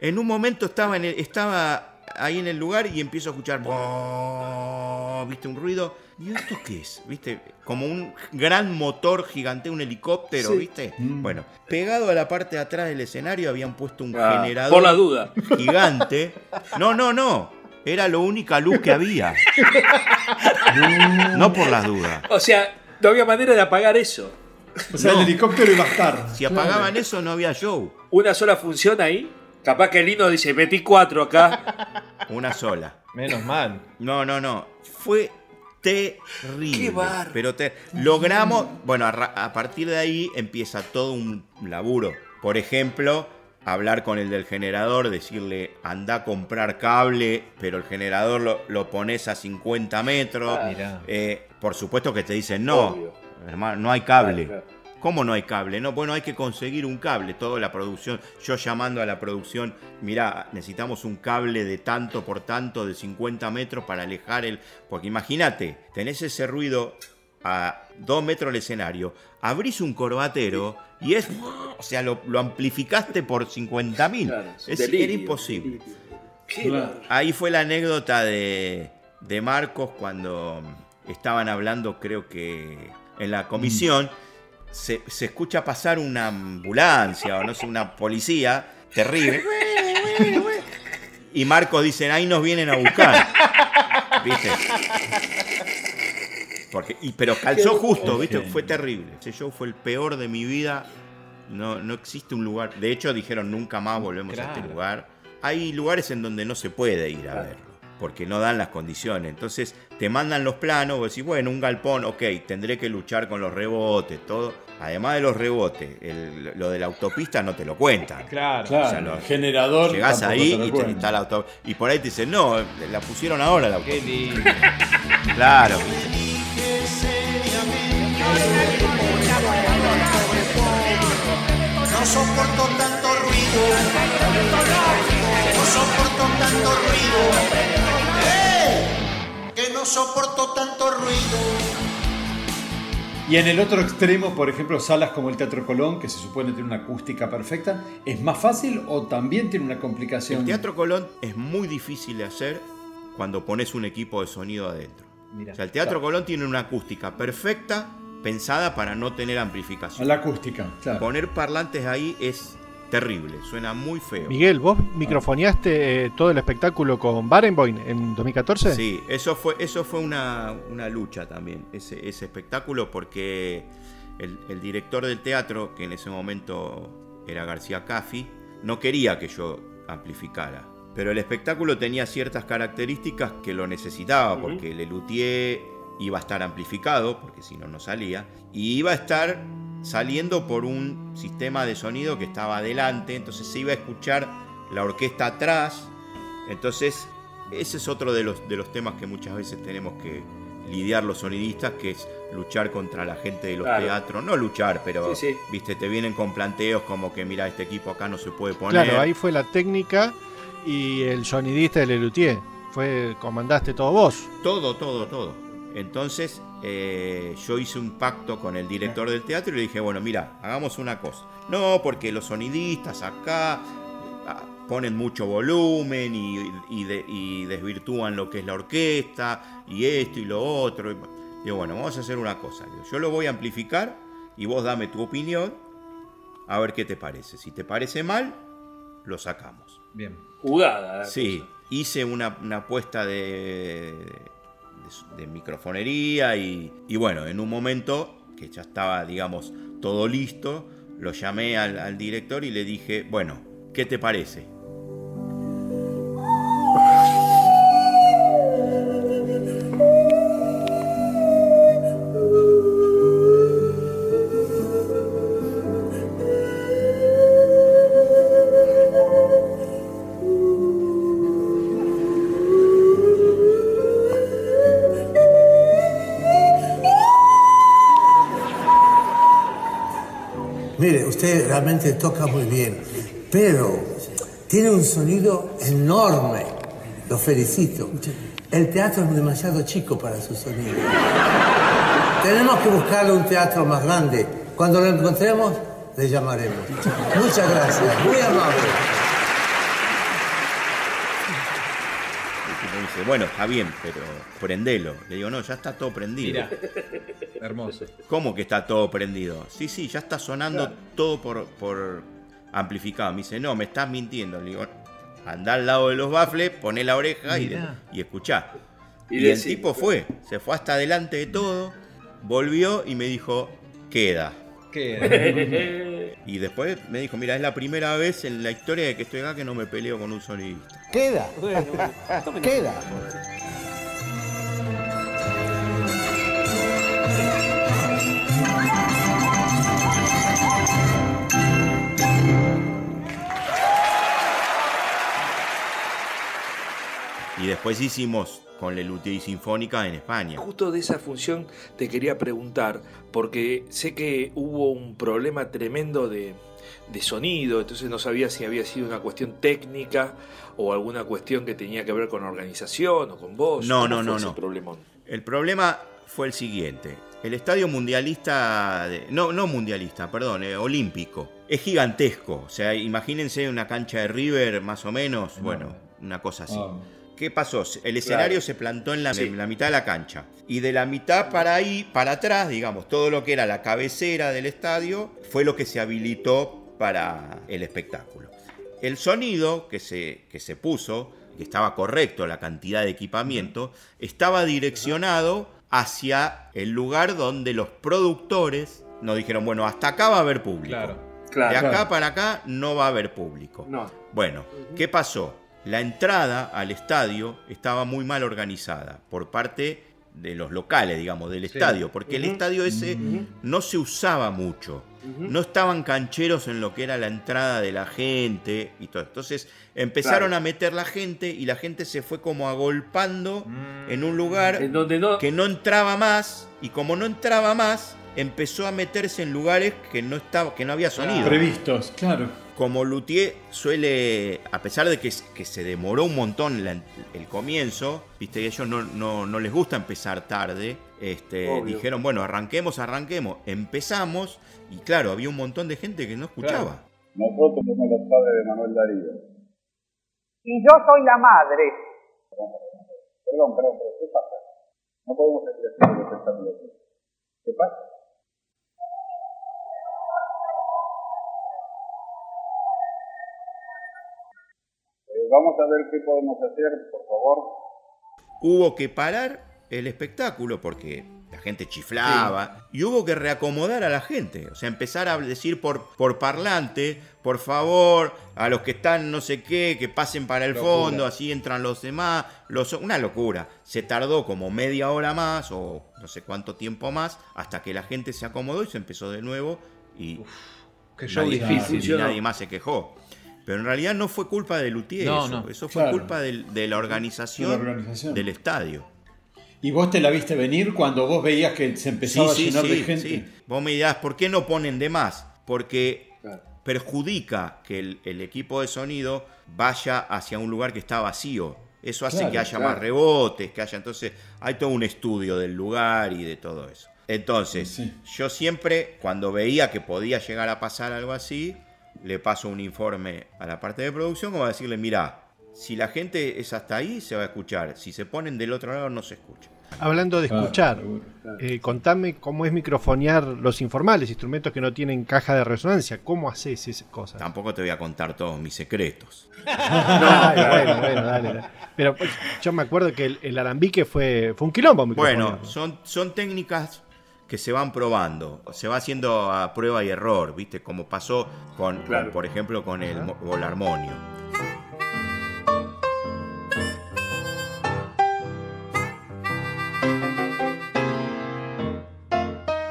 en un momento estaba, en el- estaba ahí en el lugar y empiezo a escuchar, "Bo", ¿viste? Un ruido. ¿Y esto qué es? ¿Viste? Como un gran motor gigante, un helicóptero, Sí. ¿viste? Bueno, pegado a la parte de atrás del escenario habían puesto un Ah, generador. por la duda. Gigante. No, no, no. Era la única luz que había. [laughs] No por las dudas. O sea, no había manera de apagar eso. O sea, No. el helicóptero iba a estar. Si apagaban eso no había show. Una sola función ahí. Capaz que el Lino dice, metí cuatro acá. [laughs] Una sola. Menos mal. No, no, no. Fue terrible. Qué bar- Pero te- logramos. Bueno, a, partir de ahí empieza todo un laburo. Por ejemplo, hablar con el del generador, decirle anda a comprar cable, pero el generador lo, lo pones a 50 metros. Ah. Eh, por supuesto que te dicen no, Obvio. hermano, no hay cable. Claro, claro. ¿Cómo no hay cable? No, bueno, hay que conseguir un cable. Toda la producción, yo llamando a la producción, mirá, necesitamos un cable de tanto por tanto, de 50 metros para alejar el. Porque imagínate, tenés ese ruido a dos metros del escenario, abrís un corbatero y es. O sea, lo, lo amplificaste por 50 mil. Claro, Es- delirio, era imposible. Claro. Ahí fue la anécdota de, de Marcos cuando estaban hablando, creo que en la comisión, se, se escucha pasar una ambulancia o no sé, una policía terrible. Y Marcos dicen, ahí nos vienen a buscar. ¿Viste? Porque, y, pero calzó justo, ¿viste? Fue terrible. Ese show fue el peor de mi vida. No, no existe un lugar. De hecho, dijeron nunca más volvemos a este lugar. Hay lugares en donde no se puede ir a verlo. Porque no dan las condiciones. Entonces te mandan los planos, vos decís, bueno, un galpón, ok, tendré que luchar con los rebotes, todo. Además de los rebotes, el- lo de la autopista no te lo cuentan. Claro. Claro, O sea, lo- el generador. Llegás ahí te y, te- está la auto y por ahí te dicen, no, la pusieron ahora la Qué autopista. lindo. Claro. No soporto tanto no soporto tanto ruido. Y en el otro extremo, por ejemplo, salas como el Teatro Colón, que se supone tiene una acústica perfecta, ¿es más fácil o también tiene una complicación? El Teatro Colón es muy difícil de hacer cuando pones un equipo de sonido adentro. Mira, o sea, el Teatro claro. Colón tiene una acústica perfecta pensada para no tener amplificación. La acústica, claro. Poner parlantes ahí es terrible, suena muy feo. Miguel, ¿vos microfoneaste eh, todo el espectáculo con Barenboim en 2014? Sí, eso fue, eso fue una, una lucha también, ese, ese espectáculo, porque el, el director del teatro, que en ese momento era García Caffi, no quería que yo amplificara. Pero el espectáculo tenía ciertas características que lo necesitaba, porque el Lelutier iba a estar amplificado, porque si no, no salía, y iba a estar saliendo por un sistema de sonido que estaba adelante, entonces se iba a escuchar la orquesta atrás, entonces ese es otro de los, de los temas que muchas veces tenemos que lidiar los sonidistas, que es luchar contra la gente de los Claro. teatros. No luchar, pero, Sí, sí. viste, te vienen con planteos como que, mira, este equipo acá no se puede poner. Claro, ahí fue la técnica y el sonidista de Lelutier. Fue, comandaste todo vos. Todo, todo, todo. Entonces eh, yo hice un pacto con el director del teatro y le dije, bueno, mira, hagamos una cosa. No, porque los sonidistas acá ah, ponen mucho volumen y, y de- y desvirtúan lo que es la orquesta y esto y lo otro. Y, digo, bueno, vamos a hacer una cosa. Digo, yo lo voy a amplificar y vos dame tu opinión a ver qué te parece. Si te parece mal, lo sacamos. Bien. Jugada. Sí, hice una, una apuesta de, de, de microfonería y, y bueno, en un momento que ya estaba, digamos, todo listo, lo llamé al, al director y le dije, bueno, ¿qué te parece? Usted realmente toca muy bien, pero tiene un sonido enorme. Lo felicito. El teatro es demasiado chico para su sonido. Tenemos que buscarle un teatro más grande. Cuando lo encontremos, le llamaremos. Muchas gracias, muy amable. Y me dice, bueno, está bien, pero prendelo. Le digo, no, ya está todo prendido. Mira. Hermoso. ¿Cómo que está todo prendido? Sí, sí, ya está sonando Claro. todo por, por amplificado. Me dice, no, me estás mintiendo. Le digo, anda al lado de los baffles, poné la oreja y, Mirá. y escuchá. Y Y, el tipo fue, se fue hasta adelante de todo, volvió y me dijo, queda. ¿Qué? [laughs] Y después me dijo, mira, es la primera vez en la historia de que estoy acá que no me peleo con un sonidista. Queda. Queda. Y después hicimos con Lelutier y Sinfónica en España. Justo de esa función te quería preguntar, porque sé que hubo un problema tremendo de, de sonido, entonces no sabía si había sido una cuestión técnica o alguna cuestión que tenía que ver con organización o con vos. No, ¿Cómo no, no, no. problemón? El problema fue el siguiente. El estadio mundialista, de- no, no mundialista, perdón, eh, olímpico, es gigantesco. O sea, imagínense una cancha de River más o menos, bueno, una cosa así. Ah. ¿Qué pasó? El escenario se plantó en la, en la mitad de la cancha. Y de la mitad para ahí, para atrás, digamos, todo lo que era la cabecera del estadio, fue lo que se habilitó para el espectáculo. El sonido que se, que se puso, que estaba correcto la cantidad de equipamiento, estaba direccionado hacia el lugar donde los productores nos dijeron, bueno, hasta acá va a haber público. Claro. Claro. de acá para acá no va a haber público. No. Bueno, ¿qué pasó? La entrada al estadio estaba muy mal organizada por parte de los locales, digamos, del Sí. estadio, porque el estadio ese no se usaba mucho. No estaban cancheros en lo que era la entrada de la gente y todo. Entonces empezaron Claro. a meter la gente y la gente se fue como agolpando en un lugar En donde no. que no entraba más y como no entraba más empezó a meterse en lugares que no estaba que no había sonido Previstos, claro. Como Luthier suele, a pesar de que, que se demoró un montón la- el comienzo, viste que a ellos no, no- no les gusta empezar tarde, este, Obvio. dijeron, bueno, arranquemos, arranquemos, empezamos, y claro, había un montón de gente que no escuchaba. Nosotros somos los padres de Manuel Darío. Y yo soy la madre. Perdón, perdón, pero ¿qué pasa? No podemos los espectáculos. ¿Qué pasa? Vamos a ver qué podemos hacer, por favor. Hubo que parar el espectáculo porque la gente chiflaba y hubo que reacomodar a la gente, o sea, empezar a decir por, por parlante, por favor, a los que están no sé qué, que pasen para el Locura. fondo, así entran los demás, los, una locura. Se tardó como media hora más o no sé cuánto tiempo más hasta que la gente se acomodó y se empezó de nuevo y show nadie, difícil. y nadie más se quejó. Pero en realidad no fue culpa de Luthier, No, eso, no. eso fue Claro. culpa de, la organización De la organización. del estadio. ¿Y vos te la viste venir cuando vos veías que se empezaba a llenar de gente? sí. Vos me dirás, ¿por qué no ponen de más? Porque perjudica que el, el equipo de sonido vaya hacia un lugar que está vacío. Eso hace Claro, que haya claro. más rebotes, que haya. Entonces, hay todo un estudio del lugar y de todo eso. Entonces, yo siempre, cuando veía que podía llegar a pasar algo así, le paso un informe a la parte de producción como a decirle, mira, si la gente es hasta ahí, se va a escuchar. Si se ponen del otro lado, no se escucha. Hablando de Claro, escuchar, eh, contame cómo es microfonear los informales, instrumentos que no tienen caja de resonancia. ¿Cómo haces esas cosas? Tampoco te voy a contar todos mis secretos. [laughs] Ay, bueno, bueno, dale, dale. Pero pues, yo me acuerdo que el, el alambique fue, fue un quilombo. Bueno, son, son técnicas que se van probando, se va haciendo a prueba y error, ¿viste? Como pasó con, con, por ejemplo, con el mo- volarmonio.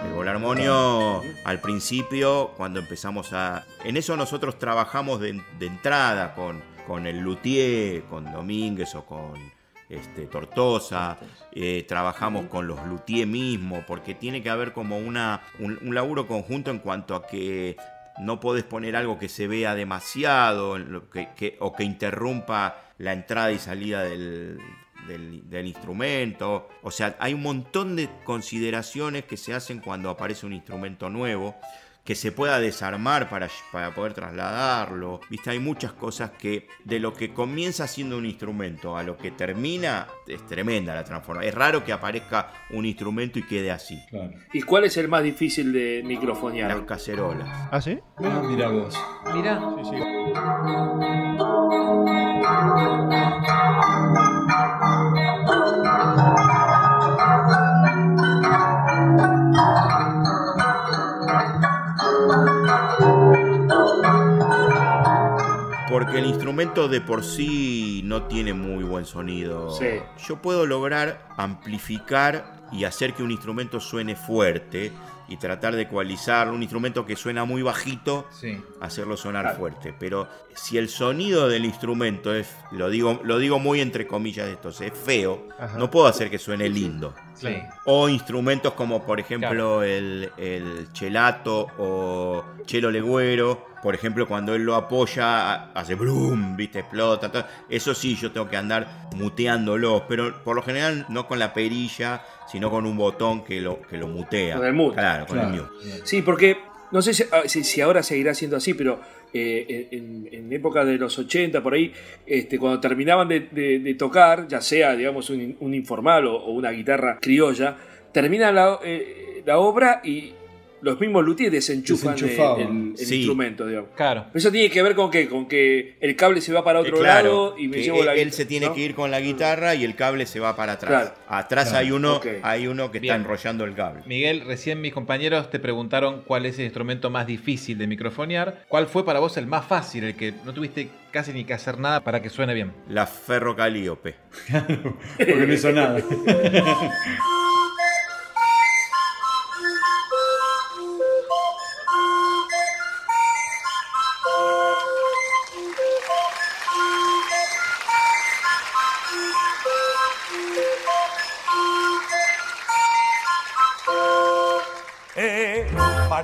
El volarmonio al principio, cuando empezamos a... En eso nosotros trabajamos de, de entrada con, con el luthier, con Domínguez o con este, Tortosa, eh, trabajamos con los luthier mismos, porque tiene que haber como una, un, un laburo conjunto en cuanto a que no podés poner algo que se vea demasiado que- o que interrumpa la entrada y salida del, del- del instrumento. O sea, hay un montón de consideraciones que se hacen cuando aparece un instrumento nuevo que se pueda desarmar para, para poder trasladarlo. Viste, hay muchas cosas que de lo que comienza siendo un instrumento a lo que termina es tremenda la transformación. Es raro que aparezca un instrumento y quede así. ¿Y cuál es el más difícil de microfonear? Las cacerolas. ¿Ah, sí? Ah, mira vos. Mira. Porque el instrumento de por sí no tiene muy buen sonido. Sí. Yo puedo lograr amplificar y hacer que un instrumento suene fuerte y tratar de ecualizarlo. Un instrumento que suena muy bajito, Sí. hacerlo sonar fuerte. Pero si el sonido del instrumento es, lo digo, lo digo muy entre comillas de estos, es feo, Ajá. no puedo hacer que suene lindo. Sí. O instrumentos como por ejemplo el, el chelato o chelo legüero. Por ejemplo, cuando él lo apoya, ha- hace brum, viste, explota. todo. Eso sí, yo tengo que andar muteándolos, pero por lo general no con la perilla, sino con un botón que lo, que lo mutea. Con el mute. Claro, con el mute. Sí, porque no sé si, ah, si- si ahora seguirá siendo así, pero eh, en, en época de los 80, por ahí, este, cuando terminaban de, de- de tocar, ya sea, digamos, un, un informal o, o una guitarra criolla, termina la, eh, la obra y los mismos luthiers desenchufan el, Desenchufaban. el- el Sí. instrumento, digamos. Claro. Eso tiene que ver con qué? Con que el cable se va para otro Eh, claro, lado y me que llevo él, la él se tiene ¿no? que ir con la guitarra y el cable se va para atrás. Claro. Atrás Claro, hay uno, hay uno que Bien. está enrollando el cable. Miguel, recién mis compañeros te preguntaron cuál es el instrumento más difícil de microfonear. ¿Cuál fue para vos el más fácil, el que no tuviste casi ni que hacer nada para que suene bien? La ferrocalíope. [laughs] Porque no hizo nada. [laughs]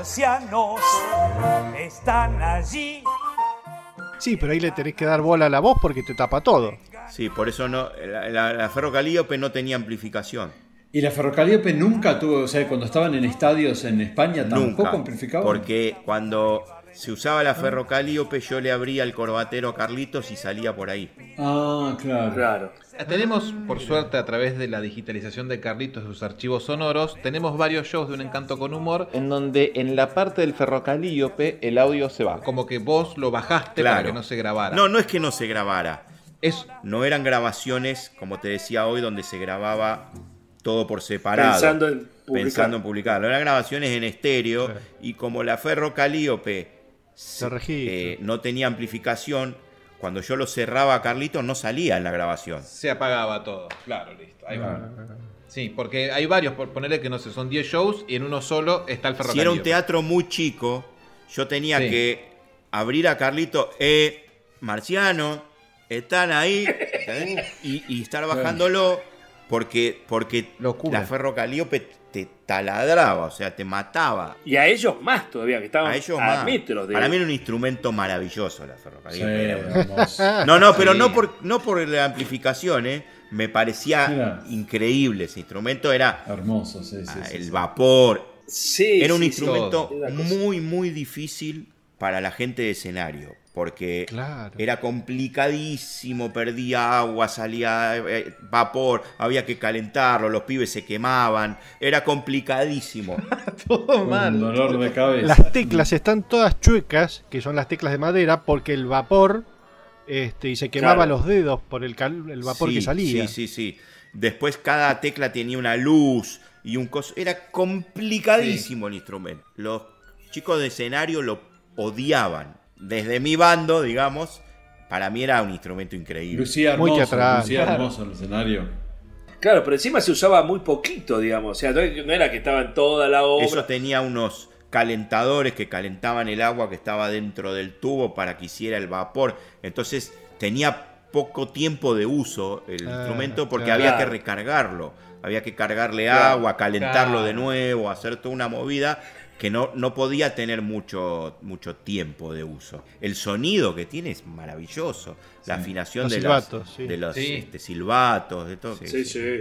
marcianos están allí. Sí, pero ahí le tenés que dar bola a la voz porque te tapa todo. Sí, por eso no, la, la, la ferrocalíope no tenía amplificación. Y la ferrocalíope nunca tuvo, o sea, cuando estaban en estadios en España tampoco Nunca. amplificaba. Porque cuando se usaba la ferrocalíope, yo le abría el corbatero a Carlitos y salía por ahí. Ah, claro. Claro. Tenemos, por suerte, a través de la digitalización de Carlitos sus archivos sonoros, tenemos varios shows de un encanto con humor en donde en la parte del ferrocalíope el audio se va. Como que vos lo bajaste para que no se grabara. No, no es que no se grabara. No eran grabaciones, como te decía hoy, donde se grababa todo por separado. Pensando en publicar. Pensando en publicarlo. Eran grabaciones en estéreo y como la ferrocalíope eh, no tenía amplificación, cuando yo lo cerraba a Carlitos no salía en la grabación. Se apagaba todo. Claro, listo. Ahí va. Sí, porque hay varios, por ponerle que no sé, son 10 shows y en uno solo está el Si ferrocalíope. era un teatro muy chico, yo tenía Sí. que abrir a Carlito, eh, marciano, están ahí [laughs] y, y estar bajándolo porque, porque la ferrocalíope te taladraba, o sea, te mataba. Y a ellos más todavía, que estaban A ellos a más. metros de. Para mí era un instrumento maravilloso la ferrocalíope. Sí, Era un- hermoso. No, no, pero Sí. no por, no por la amplificación, ¿eh? Me parecía Mira. increíble ese instrumento. Era Hermoso, sí, sí. ah, sí, el sí. vapor. Sí, Era un sí, instrumento muy, muy difícil para la gente de escenario. Porque Claro. era complicadísimo, perdía agua, salía eh, vapor, había que calentarlo, los pibes se quemaban, era complicadísimo. [laughs] Todo Un dolor de cabeza. Las teclas están todas chuecas, que son las teclas de madera, porque el vapor este, y se quemaba Claro. los dedos por el, cal- el vapor Sí, que salía. Sí, sí, sí. Después cada tecla tenía una luz y un coso. Era complicadísimo el instrumento. Los chicos de escenario lo odiaban. Desde mi bando, digamos, para mí era un instrumento increíble. Lucía hermoso, Lucía hermoso el escenario. Claro, pero encima se usaba muy poquito, digamos. O sea, no no era que estaba en toda la obra. Eso tenía unos calentadores que calentaban el agua que estaba dentro del tubo para que hiciera el vapor. Entonces tenía poco tiempo de uso el Ah, instrumento porque claro. había que recargarlo. Había que cargarle Claro, agua, calentarlo claro. de nuevo, hacer toda una movida que no, no podía tener mucho, mucho tiempo de uso. El sonido que tiene es maravilloso. La Sí. afinación Los de, silbatos, las- sí. de los Sí. este, silbatos, de todo. Sí, sí.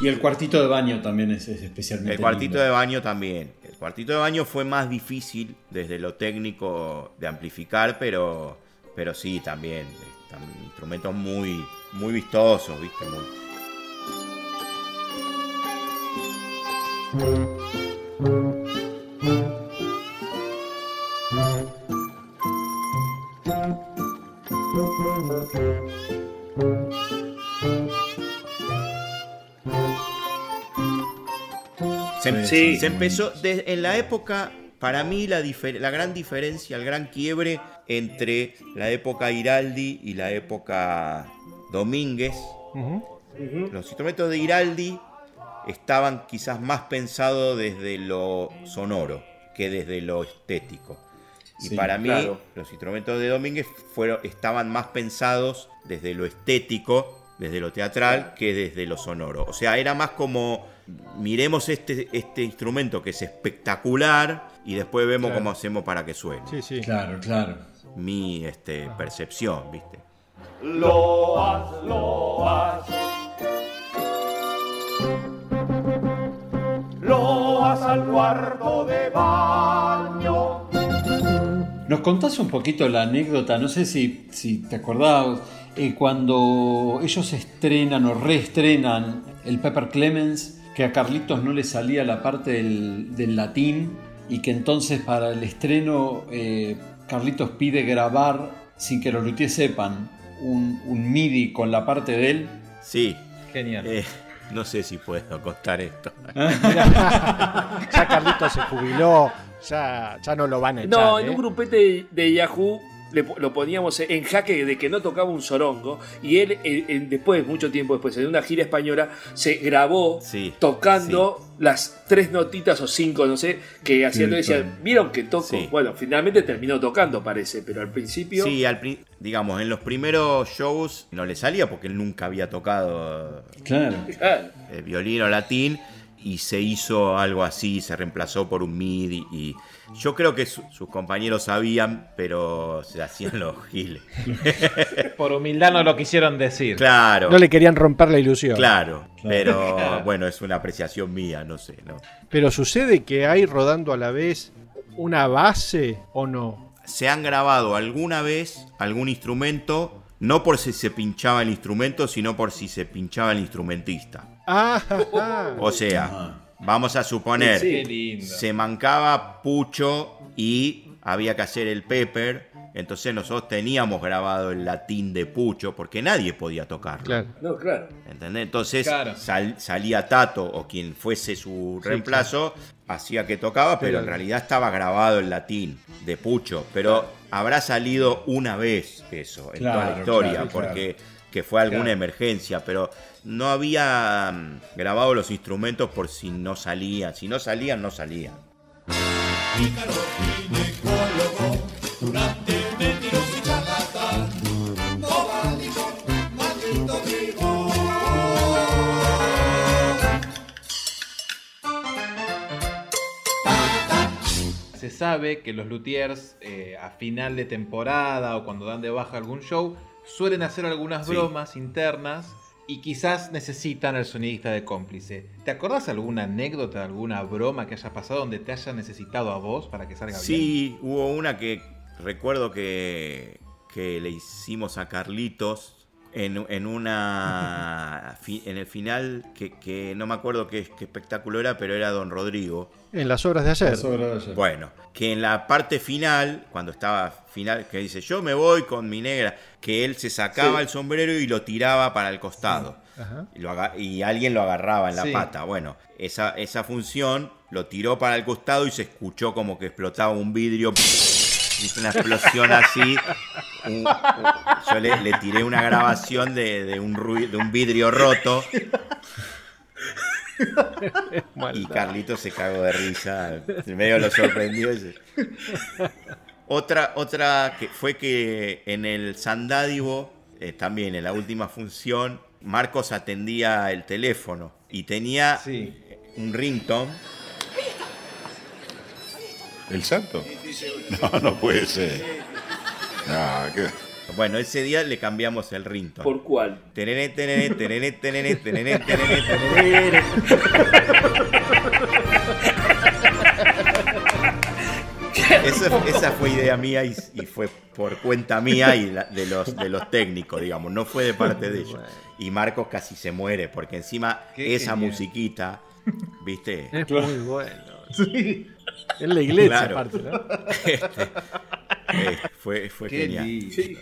Y el cuartito de baño también es, es especialmente El cuartito lindo. de baño también. El cuartito de baño fue más difícil desde lo técnico de amplificar, pero, pero sí, también. Están instrumentos muy, muy vistosos, ¿viste? Muy- Se, Sí. se empezó de- en la época, para mí la, difer- la gran diferencia, el gran quiebre entre la época Iraldi y la época Domínguez. Los instrumentos de Iraldi estaban quizás más pensados desde lo sonoro que desde lo estético. Y Sí, para mí claro. los instrumentos de Domínguez fueron, estaban más pensados desde lo estético, desde lo teatral, que desde lo sonoro. O sea, era más como, miremos este, este instrumento que es espectacular y después vemos Claro. cómo hacemos para que suene. Sí, sí. Claro, claro. Mi este, percepción, ¿viste? Loas, loas. Loas al cuarto de baño. ¿Nos contás un poquito la anécdota? No sé si, si te acordabas, eh, cuando ellos estrenan o reestrenan el Pepper Clemens, que a Carlitos no le salía la parte del, del latín y que entonces para el estreno eh, Carlitos pide grabar, sin que los luthiers sepan, un, un MIDI con la parte de él. Sí. Genial. Eh, [laughs] no sé si puedo contar esto. [laughs] ya Carlitos se jubiló, ya, ya no lo van a echar. No, ¿eh? en un grupete de Yahoo le lo poníamos en jaque de que no tocaba un sorongo y él eh, en- después, mucho tiempo después, en una gira española, se grabó Sí, tocando las tres notitas o cinco, no sé, que hacían, decían. ¿vieron que toco? Sí. Bueno, finalmente terminó tocando, parece, pero al principio... Sí, al pri- digamos, en los primeros shows no le salía porque él nunca había tocado Claro. el violín o latín y se hizo algo así, se reemplazó por un MIDI y yo creo que su- sus compañeros sabían, pero se hacían los giles. [laughs] Por humildad no lo quisieron decir. Claro. No le querían romper la ilusión. Claro, pero bueno, es una apreciación mía, no sé, ¿no? Pero sucede que hay rodando a la vez una base o no. Se han grabado alguna vez algún instrumento, no por si se pinchaba el instrumento, sino por si se pinchaba el instrumentista. Ah. O sea, vamos a suponer, Sí, se mancaba Pucho y había que hacer el Pepper, entonces nosotros teníamos grabado el latín de Pucho, porque nadie podía tocarlo. Claro. No, claro. ¿Entendés? Entonces Claro. sal- salía Tato o quien fuese su reemplazo, hacía que tocaba, pero, Pero- en realidad estaba grabado el latín de Pucho. Pero habrá salido una vez eso en toda la historia, claro, claro. porque que fue alguna Claro. emergencia, pero no había mm, grabado los instrumentos por si no salían. Si no salían, no salían. Sabe que los luthiers eh, a final de temporada o cuando dan de baja algún show suelen hacer algunas Sí. bromas internas y quizás necesitan al sonidista de cómplice. ¿Te acordás alguna anécdota, alguna broma que haya pasado donde te haya necesitado a vos para que salga bien? Sí, hubo una que recuerdo que, que le hicimos a Carlitos en, en una en el final que, que no me acuerdo qué, qué espectáculo era, pero era Don Rodrigo. En las obras de ayer. Las obras de ayer. Bueno, que en la parte final, cuando estaba final, que dice yo me voy con mi negra, que él se sacaba Sí. el sombrero y lo tiraba para el costado. Ajá. Y, lo aga- y alguien lo agarraba en la Sí. pata. Bueno, esa, esa función lo tiró para el costado y se escuchó como que explotaba un vidrio. [laughs] Hizo una explosión así. Un- yo le, le tiré una grabación de, de un, rui- de un vidrio roto. Y Carlito se cagó de risa. Medio lo sorprendió. Otra, otra que fue que en el Sandádivo, eh, también en la última función, Marcos atendía el teléfono y tenía un ringtone. ¿El santo? No, no puede ser. No, ¿qué? Bueno, ese día le cambiamos el ringtone. ¿Por cuál? Tereré, tereré, tereré, tereré, tereré, tereré, tereré. Esa, esa fue idea mía y, y fue por cuenta mía y la- de, los, de los técnicos, digamos, no fue de parte de ellos. Y Marcos casi se muere porque encima Qué esa genial. musiquita, ¿viste? Es muy bueno. Sí. En la iglesia, Claro. aparte, ¿no? Este, eh, fue fue Qué genial. lindo.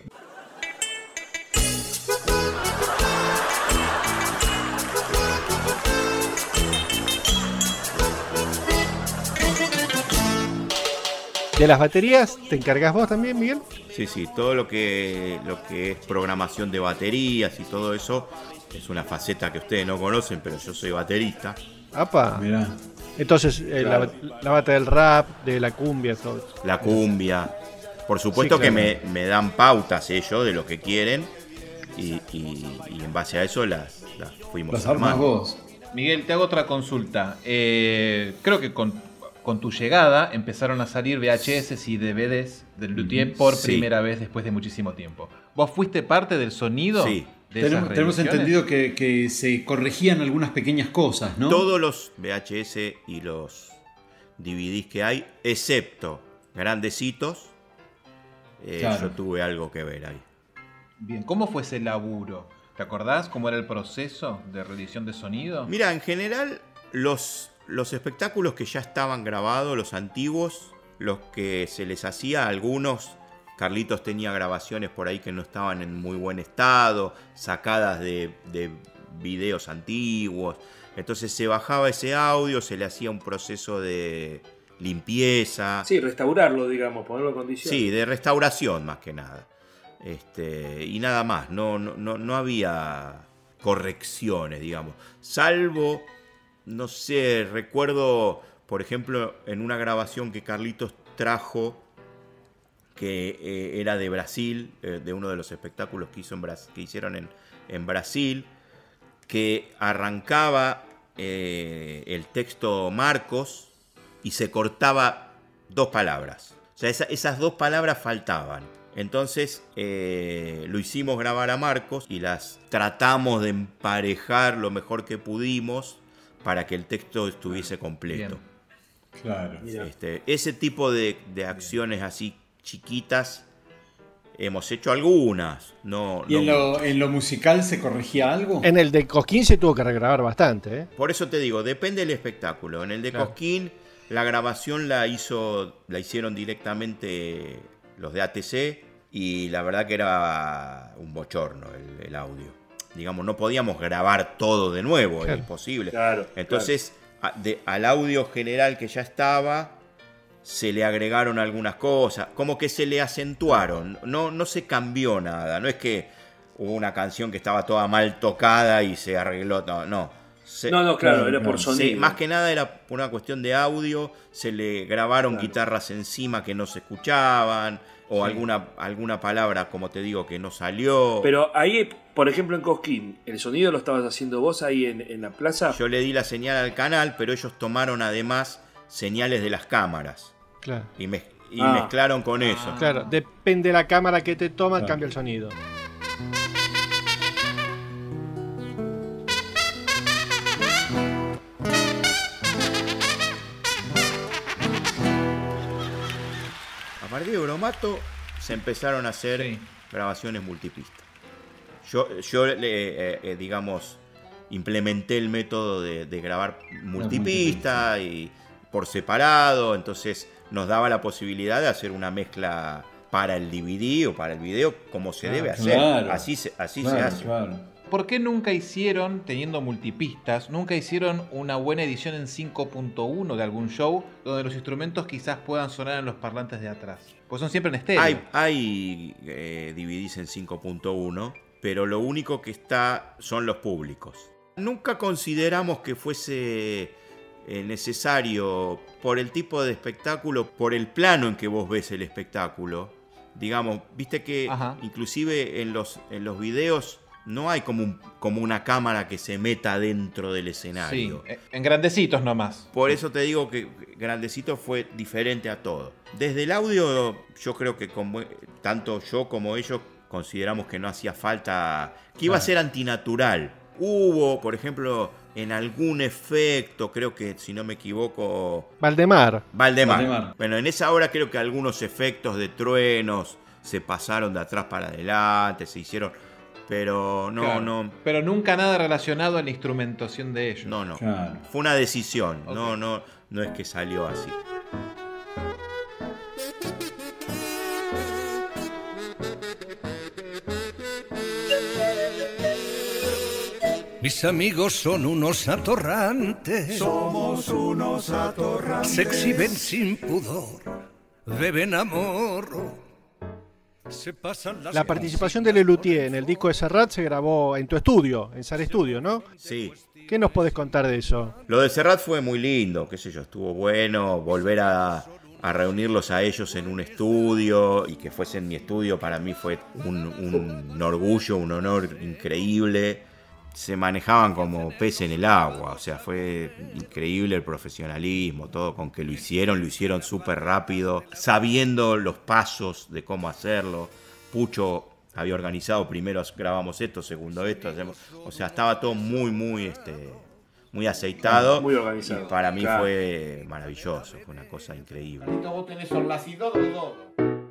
¿De las baterías te encargas vos también, Miguel? Sí, sí, todo lo que, lo que es programación de baterías y todo eso es una faceta que ustedes no conocen, pero yo soy baterista. Apa. Entonces, eh, la, la bata del rap, de la cumbia, todo eso. La cumbia. Por supuesto Sí, que me, me dan pautas ellos de lo que quieren y, y- y en base a eso las, las fuimos Las armas armando. vos. Miguel, te hago otra consulta. Eh, creo que con, con tu llegada empezaron a salir VHS y DVDs del Luthier por Sí. primera vez después de muchísimo tiempo. ¿Vos fuiste parte del sonido? Sí. De esas Tenemos, entendido que, que se corregían algunas pequeñas cosas, ¿no? Todos los VHS y los DVDs que hay, excepto grandecitos, eh, Claro. yo tuve algo que ver ahí. Bien, ¿cómo fue ese laburo? ¿Te acordás cómo era el proceso de reedición de sonido? Mira, en general, los, los espectáculos que ya estaban grabados, los antiguos, los que se les hacía a algunos, Carlitos tenía grabaciones por ahí que no estaban en muy buen estado, sacadas de, de videos antiguos. Entonces se bajaba ese audio, se le hacía un proceso de limpieza. Sí, restaurarlo, digamos, ponerlo en condiciones. Sí, de restauración más que nada. Este, y nada más, no, no, no, no había correcciones, digamos. Salvo, no sé, recuerdo, por ejemplo, en una grabación que Carlitos trajo, que eh, era de Brasil, eh, de uno de los espectáculos que, hizo en Bras- que hicieron en, en Brasil, que arrancaba eh, el texto Marcos y se cortaba dos palabras. O sea, esa- esas dos palabras faltaban. Entonces eh, lo hicimos grabar a Marcos y las tratamos de emparejar lo mejor que pudimos para que el texto estuviese completo. Claro. Este, ese tipo de, de acciones así chiquitas hemos hecho algunas. No, ¿Y en lo, en lo musical se corregía algo? En el de Cosquín se tuvo que regrabar bastante, ¿eh? Por eso te digo, depende del espectáculo. En el de Claro. Cosquín, la grabación la hizo, la hicieron directamente los de ATC y la verdad que era un bochorno el, el audio. Digamos, no podíamos grabar todo de nuevo, era Claro. imposible. Claro, Entonces, a- de- al audio general que ya estaba, se le agregaron algunas cosas, como que se le acentuaron, no, no se cambió nada, no es que hubo una canción que estaba toda mal tocada y se arregló, no, no. Se- No, no, claro, era por Sí, sonido. más que nada era por una cuestión de audio, se le grabaron guitarras encima que no se escuchaban, o alguna, alguna palabra, como te digo, que no salió. Pero ahí, por ejemplo, en Cosquín, ¿el sonido lo estabas haciendo vos ahí en, en la plaza? Yo le di la señal al canal, pero ellos tomaron además señales de las cámaras. Claro. Y, mez- y Ah. mezclaron con eso. Claro, depende de la cámara que te toma, cambia el sonido. Partir de Bromato se empezaron a hacer grabaciones multipistas. Yo, yo le, eh, eh, digamos, implementé el método de, de grabar multipista y por separado, entonces nos daba la posibilidad de hacer una mezcla para el DVD o para el video como se Claro, debe hacer. claro. así se, así se Claro, hace. ¿Por qué nunca hicieron, teniendo multipistas, nunca hicieron una buena edición en 5.1 de algún show donde los instrumentos quizás puedan sonar en los parlantes de atrás? Pues son siempre en estéreo. Hay, hay eh, DVDs en 5.1, pero lo único que está son los públicos. Nunca consideramos que fuese eh, necesario, por el tipo de espectáculo, por el plano en que vos ves el espectáculo. Digamos, viste que inclusive en los, en los videos no hay como, un- como una cámara que se meta dentro del Sí, escenario. eh, en grandecitos nomás. Por eso te digo que Grandecito fue diferente a todo. Desde el audio, yo creo que como- tanto yo como ellos consideramos que no hacía falta, que iba a ser antinatural. Hubo, por ejemplo, en algún efecto, creo que si no me equivoco, Valdemar. Valdemar. Valdemar. Bueno, en esa hora creo que algunos efectos de truenos se pasaron de atrás para adelante, se hicieron, pero no, Claro. no. Pero nunca nada relacionado a la instrumentación de ellos. No, no. Fue una decisión. No, no, no es que salió así. Mis amigos son unos atorrantes. Somos unos atorrantes. Se exhiben sin pudor. Beben amor. La participación de Lelutier en el disco de Serrat se grabó en tu estudio, en Sar Estudio, ¿no? Sí. ¿Qué nos podés contar de eso? Lo de Serrat fue muy lindo, qué sé yo, estuvo bueno volver a, a reunirlos a ellos en un estudio y que fuese en mi estudio para mí fue un, un orgullo, un honor increíble. Se manejaban como pez en el agua, o sea, fue increíble el profesionalismo, todo con que lo hicieron, lo hicieron súper rápido, sabiendo los pasos de cómo hacerlo. Pucho había organizado, primero grabamos esto, segundo esto, hacemos, o sea, estaba todo muy, muy, este, muy aceitado. Muy organizado. Y para mí Claro. fue maravilloso, fue una cosa increíble. Vos tenés.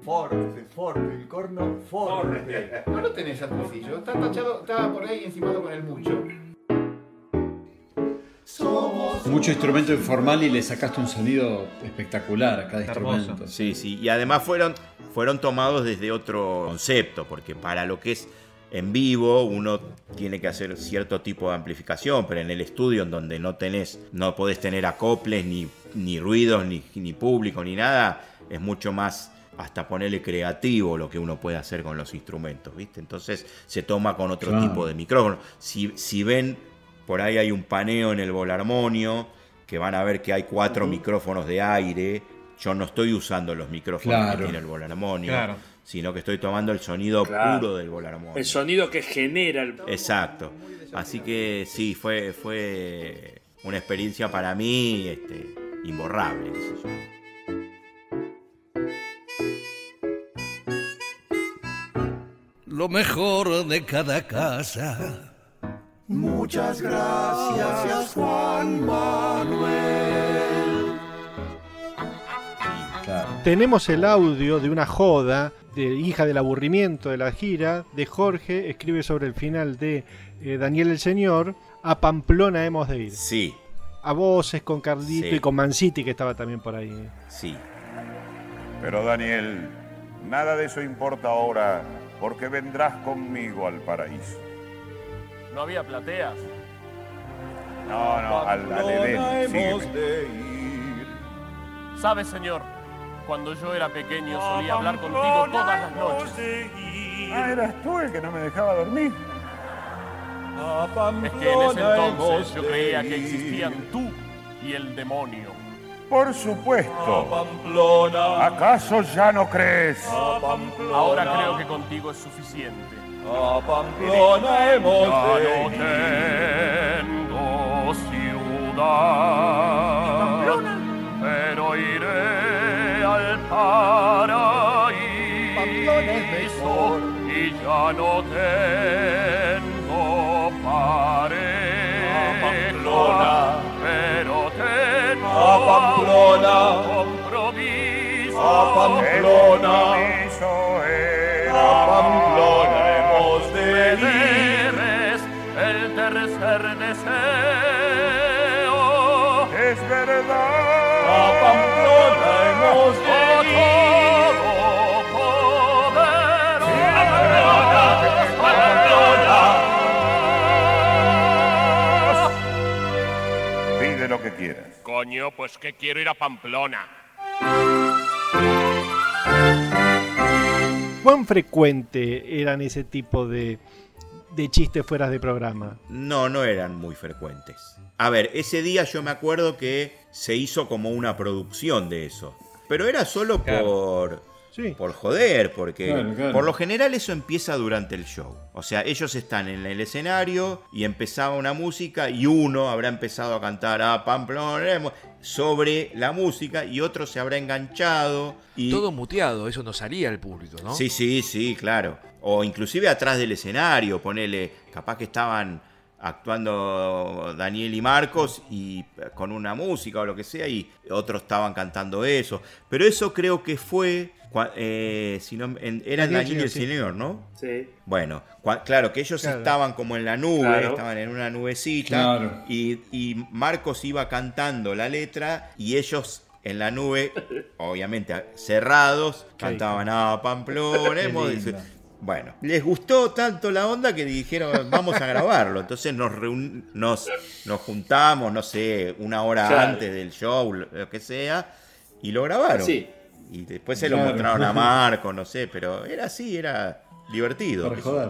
Forte, forte, el corno forte. No lo tenés al bolsillo, está tachado, está por ahí encimado con el mucho. Mucho instrumento informal y le sacaste un sonido espectacular a cada instrumento. Sí, sí. Y además fueron, fueron tomados desde otro concepto, porque para lo que es en vivo uno tiene que hacer cierto tipo de amplificación, pero en el estudio en donde no tenés, no podés tener acoples, ni, ni ruidos, ni, ni público, ni nada, es mucho más hasta ponerle creativo lo que uno puede hacer con los instrumentos, ¿viste? Entonces se toma con otro Claro. tipo de micrófono. Si, si ven, por ahí hay un paneo en el volarmonio, que van a ver que hay cuatro micrófonos de aire. Yo no estoy usando los micrófonos Claro. que tiene el volarmonio, Claro. sino que estoy tomando el sonido Claro. puro del volarmonio. El sonido que genera el. Exacto. Así que sí, fue, fue una experiencia para mí este, imborrable. qué Lo mejor de cada casa. Muchas gracias, Juan Manuel. Tenemos el audio de una joda de hija del aburrimiento de la gira de Jorge, escribe sobre el final de eh, Daniel el Señor, a Pamplona hemos de ir. Sí, A voces con Carlito Sí. y con Manciti que estaba también por ahí. sí. Pero Daniel, nada de eso importa ahora, porque vendrás conmigo al paraíso. No había plateas. No, no, al, al Edén. sígueme. ¿Sabes, señor? Cuando yo era pequeño solía hablar contigo todas las noches. Ah, eras tú el que no me dejaba dormir. Es que en ese entonces yo creía que existían tú y el demonio. Por supuesto. ¿Acaso ya no crees? Ahora creo que contigo es suficiente. A Pamplona hemos Ya no tengo ciudad, pero iré al paraíso y ya no tengo A Pamplona. A Pamplona hemos de ir. El tercer deseo. Es verdad. A Pamplona hemos de ir. Pide lo que quieras. Coño, pues que quiero ir a Pamplona. ¿Cuán frecuente eran ese tipo de, de chistes fuera de programa? No, no eran muy frecuentes. A ver, ese día yo me acuerdo que se hizo como una producción de eso. Pero era solo por, por joder, porque Claro, claro. por lo general eso empieza durante el show. O sea, ellos están en el escenario y empezaba una música y uno habrá empezado a cantar a Pamplona sobre la música y otro se habrá enganchado. Y... Todo muteado, eso no salía al público, ¿no? Sí, sí, sí, claro. O inclusive atrás del escenario, ponele, capaz que estaban actuando Daniel y Marcos y eh, con una música o lo que sea y otros estaban cantando eso. Pero eso creo que fue, eh, si no, en- eran Daniel Daniel y el sí. señor, ¿no? Sí. Bueno, cua- claro, que ellos Claro. estaban como en la nube, Claro. estaban en una nubecita Claro. y, y Marcos iba cantando la letra y ellos en la nube, [laughs] obviamente cerrados, cantaban a Pamplona. Hemos- lindo. Bueno, les gustó tanto la onda que dijeron, vamos a grabarlo. Entonces nos, reun- nos, nos juntamos, no sé, una hora Claro. antes del show, lo que sea, y lo grabaron. Sí. Y después se lo Claro. mostraron a Marco, no sé, pero era así, era divertido. Para joder.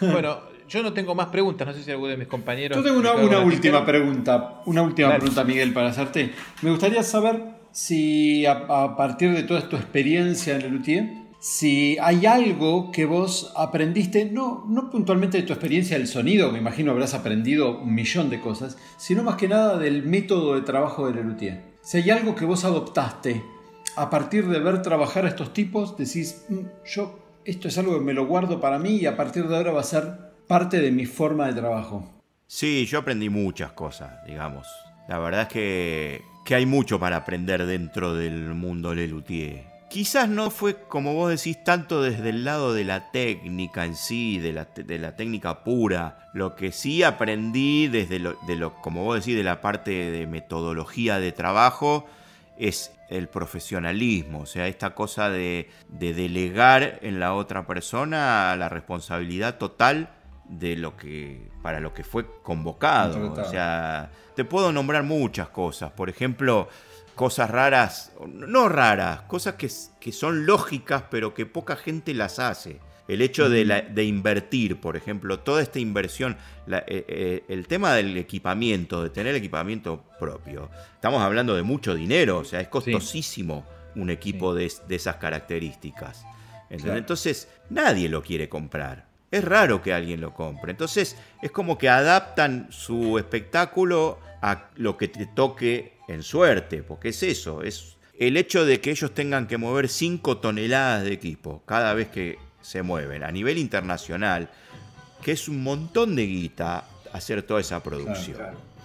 Bueno, yo no tengo más preguntas, no sé si alguno de mis compañeros. Yo tengo una, una última pregunta, una última Dale. pregunta, Miguel, para hacerte. Me gustaría saber si a, a partir de toda tu experiencia en el Luthier, si hay algo que vos aprendiste, no, no puntualmente de tu experiencia del sonido, me imagino habrás aprendido un millón de cosas, sino más que nada del método de trabajo del Luthier. Si hay algo que vos adoptaste a partir de ver trabajar a estos tipos, decís, "Mm, yo esto es algo que me lo guardo para mí y a partir de ahora va a ser parte de mi forma de trabajo. Sí, yo aprendí muchas cosas, digamos. La verdad es que, que hay mucho para aprender dentro del mundo Lelutier. Quizás no fue, como vos decís, tanto desde el lado de la técnica en sí, de la, de la técnica pura. Lo que sí aprendí desde lo, de lo, como vos decís, de la parte de metodología de trabajo, es el profesionalismo, o sea, esta cosa de, de delegar en la otra persona la responsabilidad total de lo que para lo que fue convocado. O sea, te puedo nombrar muchas cosas. Por ejemplo, cosas raras, no raras, cosas que, que son lógicas, pero que poca gente las hace. El hecho de, la- de invertir, por ejemplo, toda esta inversión, la- eh, eh, el tema del equipamiento, de tener equipamiento propio. Estamos hablando de mucho dinero, o sea, es costosísimo un equipo de, de esas características. Entonces, nadie lo quiere comprar. Es raro que alguien lo compre. Entonces, es como que adaptan su espectáculo a lo que te toque en suerte, porque es eso, es el hecho de que ellos tengan que mover 5 toneladas de equipo cada vez que se mueven a nivel internacional, que es un montón de guita hacer toda esa producción.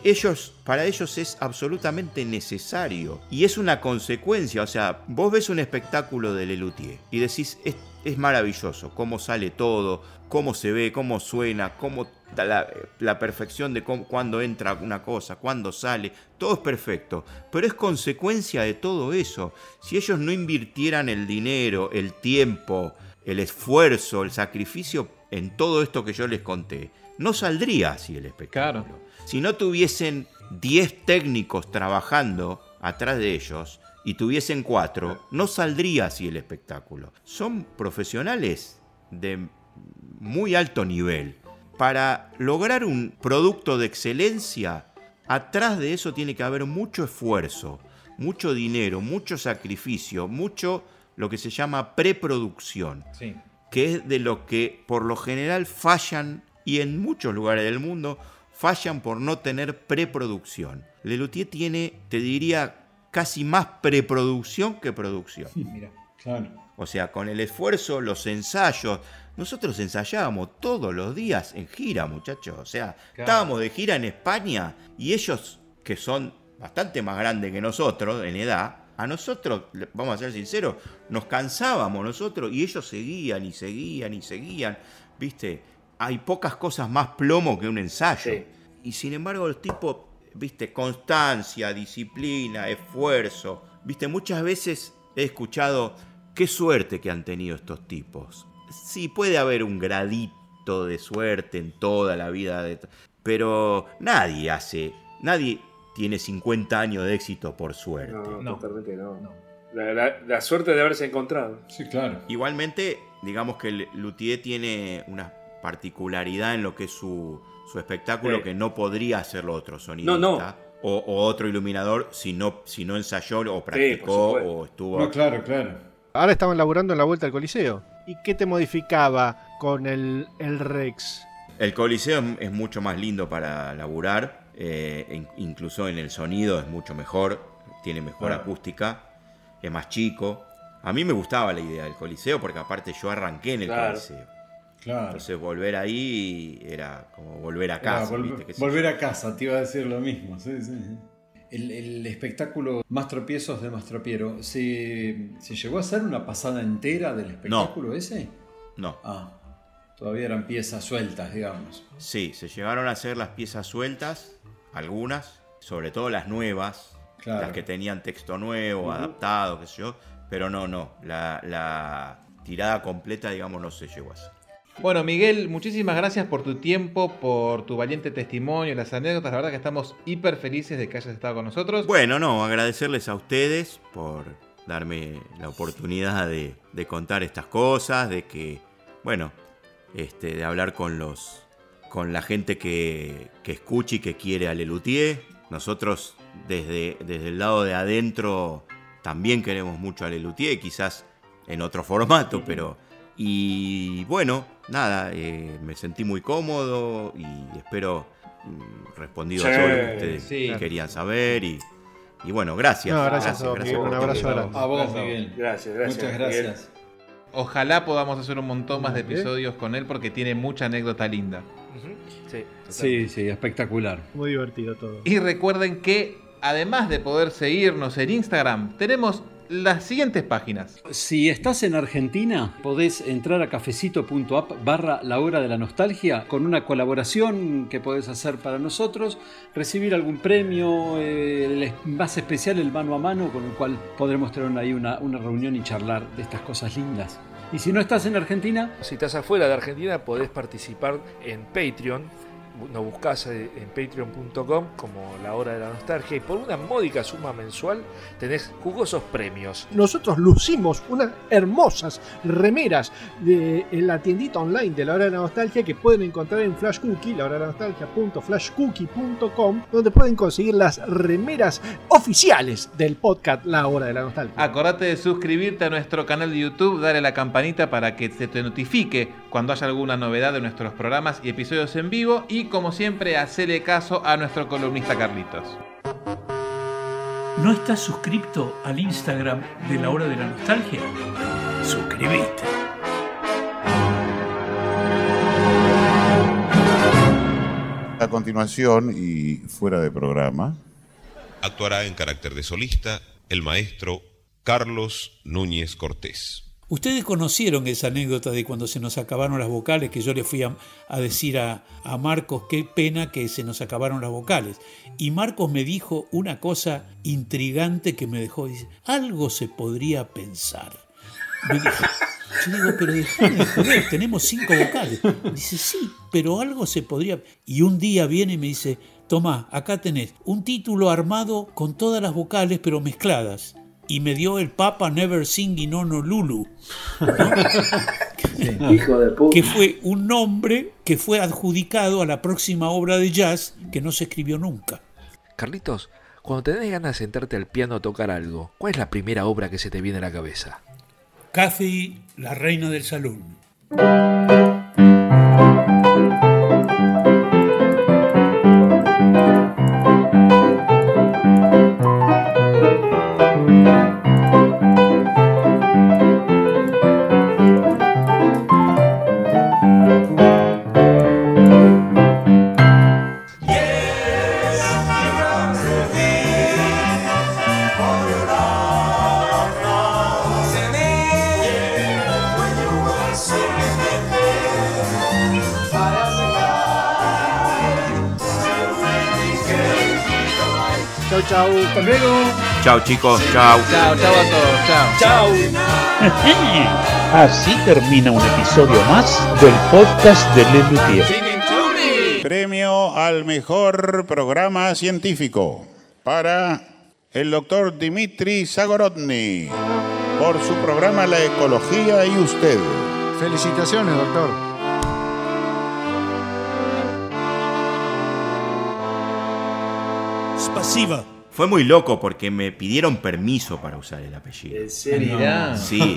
Ellos, para ellos es absolutamente necesario y es una consecuencia. O sea, vos ves un espectáculo de Lelutier y decís, es, es maravilloso, cómo sale todo, cómo se ve, cómo suena, cómo la, la perfección de cómo- cuándo entra una cosa, cuándo sale, todo es perfecto. Pero es consecuencia de todo eso. Si ellos no invirtieran el dinero, el tiempo, el esfuerzo, el sacrificio en todo esto que yo les conté, no saldría así el espectáculo. Si no tuviesen 10 técnicos trabajando atrás de ellos y tuviesen 4, no saldría así el espectáculo. Son profesionales de muy alto nivel. para lograr un producto de excelencia, atrás de eso tiene que haber mucho esfuerzo, mucho dinero, mucho sacrificio, mucho lo que se llama preproducción, Sí. que es de lo que por lo general fallan y en muchos lugares del mundo fallan por no tener preproducción. Lelutier tiene, te diría, casi más preproducción que producción. [laughs] Mira. Claro. O sea, con el esfuerzo, los ensayos. Nosotros ensayábamos todos los días en gira, muchachos. O sea, Claro. estábamos de gira en España y ellos, que son bastante más grandes que nosotros en edad, a nosotros, vamos a ser sinceros, nos cansábamos nosotros y ellos seguían y seguían y seguían. ¿Viste? Hay pocas cosas más plomo que un ensayo. Y sin embargo, los tipos, ¿viste? Constancia, disciplina, esfuerzo. ¿Viste? Muchas veces he escuchado qué suerte que han tenido estos tipos. Sí, puede haber un gradito de suerte en toda la vida, de... pero nadie hace, nadie tiene 50 años de éxito por suerte. No, totalmente no. La, la- la suerte de haberse encontrado. Sí, claro. Igualmente, digamos que el Luthier tiene una particularidad en lo que es su, su espectáculo Sí. que no podría hacerlo otro sonidista. No, no. O, o otro iluminador si no, si no ensayó o practicó o estuvo. No, claro, claro. Ahora estaban laburando en la vuelta al Coliseo. ¿Y qué te modificaba con el, el Rex? El Coliseo es, es mucho más lindo para laburar, eh, in- incluso en el sonido es mucho mejor, tiene mejor Claro. acústica, es más chico. A mí me gustaba la idea del Coliseo porque aparte yo arranqué en el Claro. Coliseo. Claro. Entonces volver ahí era como volver a casa. volver, a casa, te iba a decir lo mismo. sí, sí, sí. El, el espectáculo Más tropiezos de Mastropiero, ¿se, ¿se llegó a hacer una pasada entera del espectáculo ese? No. Ah, todavía eran piezas sueltas, digamos. Sí, se llegaron a hacer las piezas sueltas, algunas, sobre todo las nuevas, Claro. las que tenían texto nuevo, adaptado, qué sé yo, pero no, no, la, la tirada completa, digamos, no se llegó a hacer. Bueno, Miguel, muchísimas gracias por tu tiempo, por tu valiente testimonio, las anécdotas. La verdad que estamos hiper felices de que hayas estado con nosotros. Bueno, no, agradecerles a ustedes por darme la oportunidad de, de contar estas cosas, de que, bueno, este, de hablar con los con la gente que, que escucha y que quiere a Lelutier. Nosotros desde, desde el lado de adentro también queremos mucho a Lelutier, quizás en otro formato, pero... Y bueno, nada, eh, me sentí muy cómodo y espero mm, respondido a todo lo que ustedes sí. querían saber y, y bueno, gracias. No, gracias a vos, Miguel, un por abrazo grande. A vos, Gracias. Miguel. Gracias, gracias. Muchas Miguel. Ojalá podamos hacer un montón más de episodios con él porque tiene mucha anécdota linda. Sí, Sí, sí, espectacular. Muy divertido todo. Y recuerden que además de poder seguirnos en Instagram, tenemos las siguientes páginas. Si estás en Argentina, podés entrar a cafecito.app barra la hora de la nostalgia con una colaboración que podés hacer para nosotros, recibir algún premio, eh, más especial el mano a mano, con el cual podremos tener ahí una, una reunión y charlar de estas cosas lindas. Y si no estás en Argentina, Si estás afuera de Argentina, podés participar en Patreon. Nos buscás eh, en patreon.com como la hora de la nostalgia y por una módica suma mensual tenés jugosos premios. Nosotros lucimos unas hermosas remeras de en la tiendita online de la hora de la nostalgia que pueden encontrar en Flash Cookie, la hora de la nostalgia.flashcookie.com, donde pueden conseguir las remeras oficiales del podcast La hora de la nostalgia. Acordate de suscribirte a nuestro canal de YouTube, dale a la campanita para que se te notifique cuando haya alguna novedad de nuestros programas y episodios en vivo y como siempre hacele caso a nuestro columnista Carlitos. ¿No estás suscrito al Instagram de la hora de la nostalgia? Suscríbete. A continuación y fuera de programa, Actuará en carácter de solista el maestro Carlos Núñez Cortés. Ustedes conocieron esa anécdota de cuando se nos acabaron las vocales, que yo le fui a, decir a, Marcos, qué pena que se nos acabaron las vocales. Y Marcos me dijo una cosa intrigante que me dejó, dice, algo se podría pensar. Me dijo, digo, pero déjame tenemos cinco vocales. Dice, sí, pero algo se podría... Y un día viene y me dice, toma, acá tenés un título armado con todas las vocales, pero mezcladas. Y me dio el Papa Never Sing in Honolulu. [laughs] [laughs] Hijo de puta. Que fue un nombre que fue adjudicado a la próxima obra de jazz que no se escribió nunca. Carlitos, cuando tenés ganas de sentarte al piano a tocar algo, ¿cuál es la primera obra que se te viene a la cabeza? Cathy, la reina del salón. Chao chicos, chao. Chao, chao a todos, chao. [laughs] Así termina un episodio más del podcast de Lelutier. Premio al mejor programa científico para el doctor Dimitri Zagorodny por su programa La Ecología y Usted. Felicitaciones, doctor. Spasiva. Fue muy loco porque me pidieron permiso para usar el apellido. ¿En serio? Sí,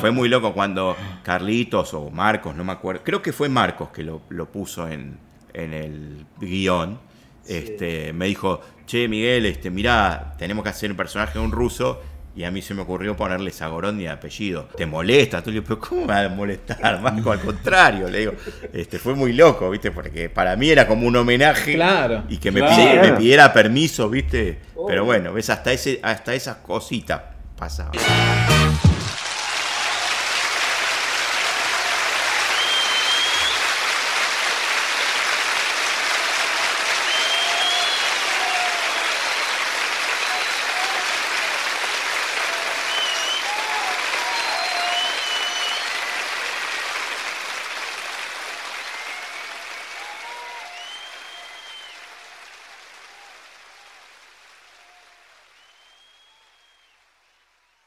fue muy loco cuando Carlitos o Marcos, no me acuerdo, creo que fue Marcos que lo, lo puso en, en el guion. Este, me dijo, che Miguel, este, mirá, tenemos que hacer un personaje de un ruso. Y a mí se me ocurrió ponerle Zagorón de apellido. ¿Te molesta? Tú le digo, pero ¿cómo me va a molestar, [laughs] Marco? Al contrario, le digo. Este, fue muy loco, ¿viste? Porque para mí era como un homenaje. Claro. Y que me, Claro. pidi- me pidiera permiso, ¿viste? Pero bueno, ves, hasta, ese, hasta esas cositas pasaban.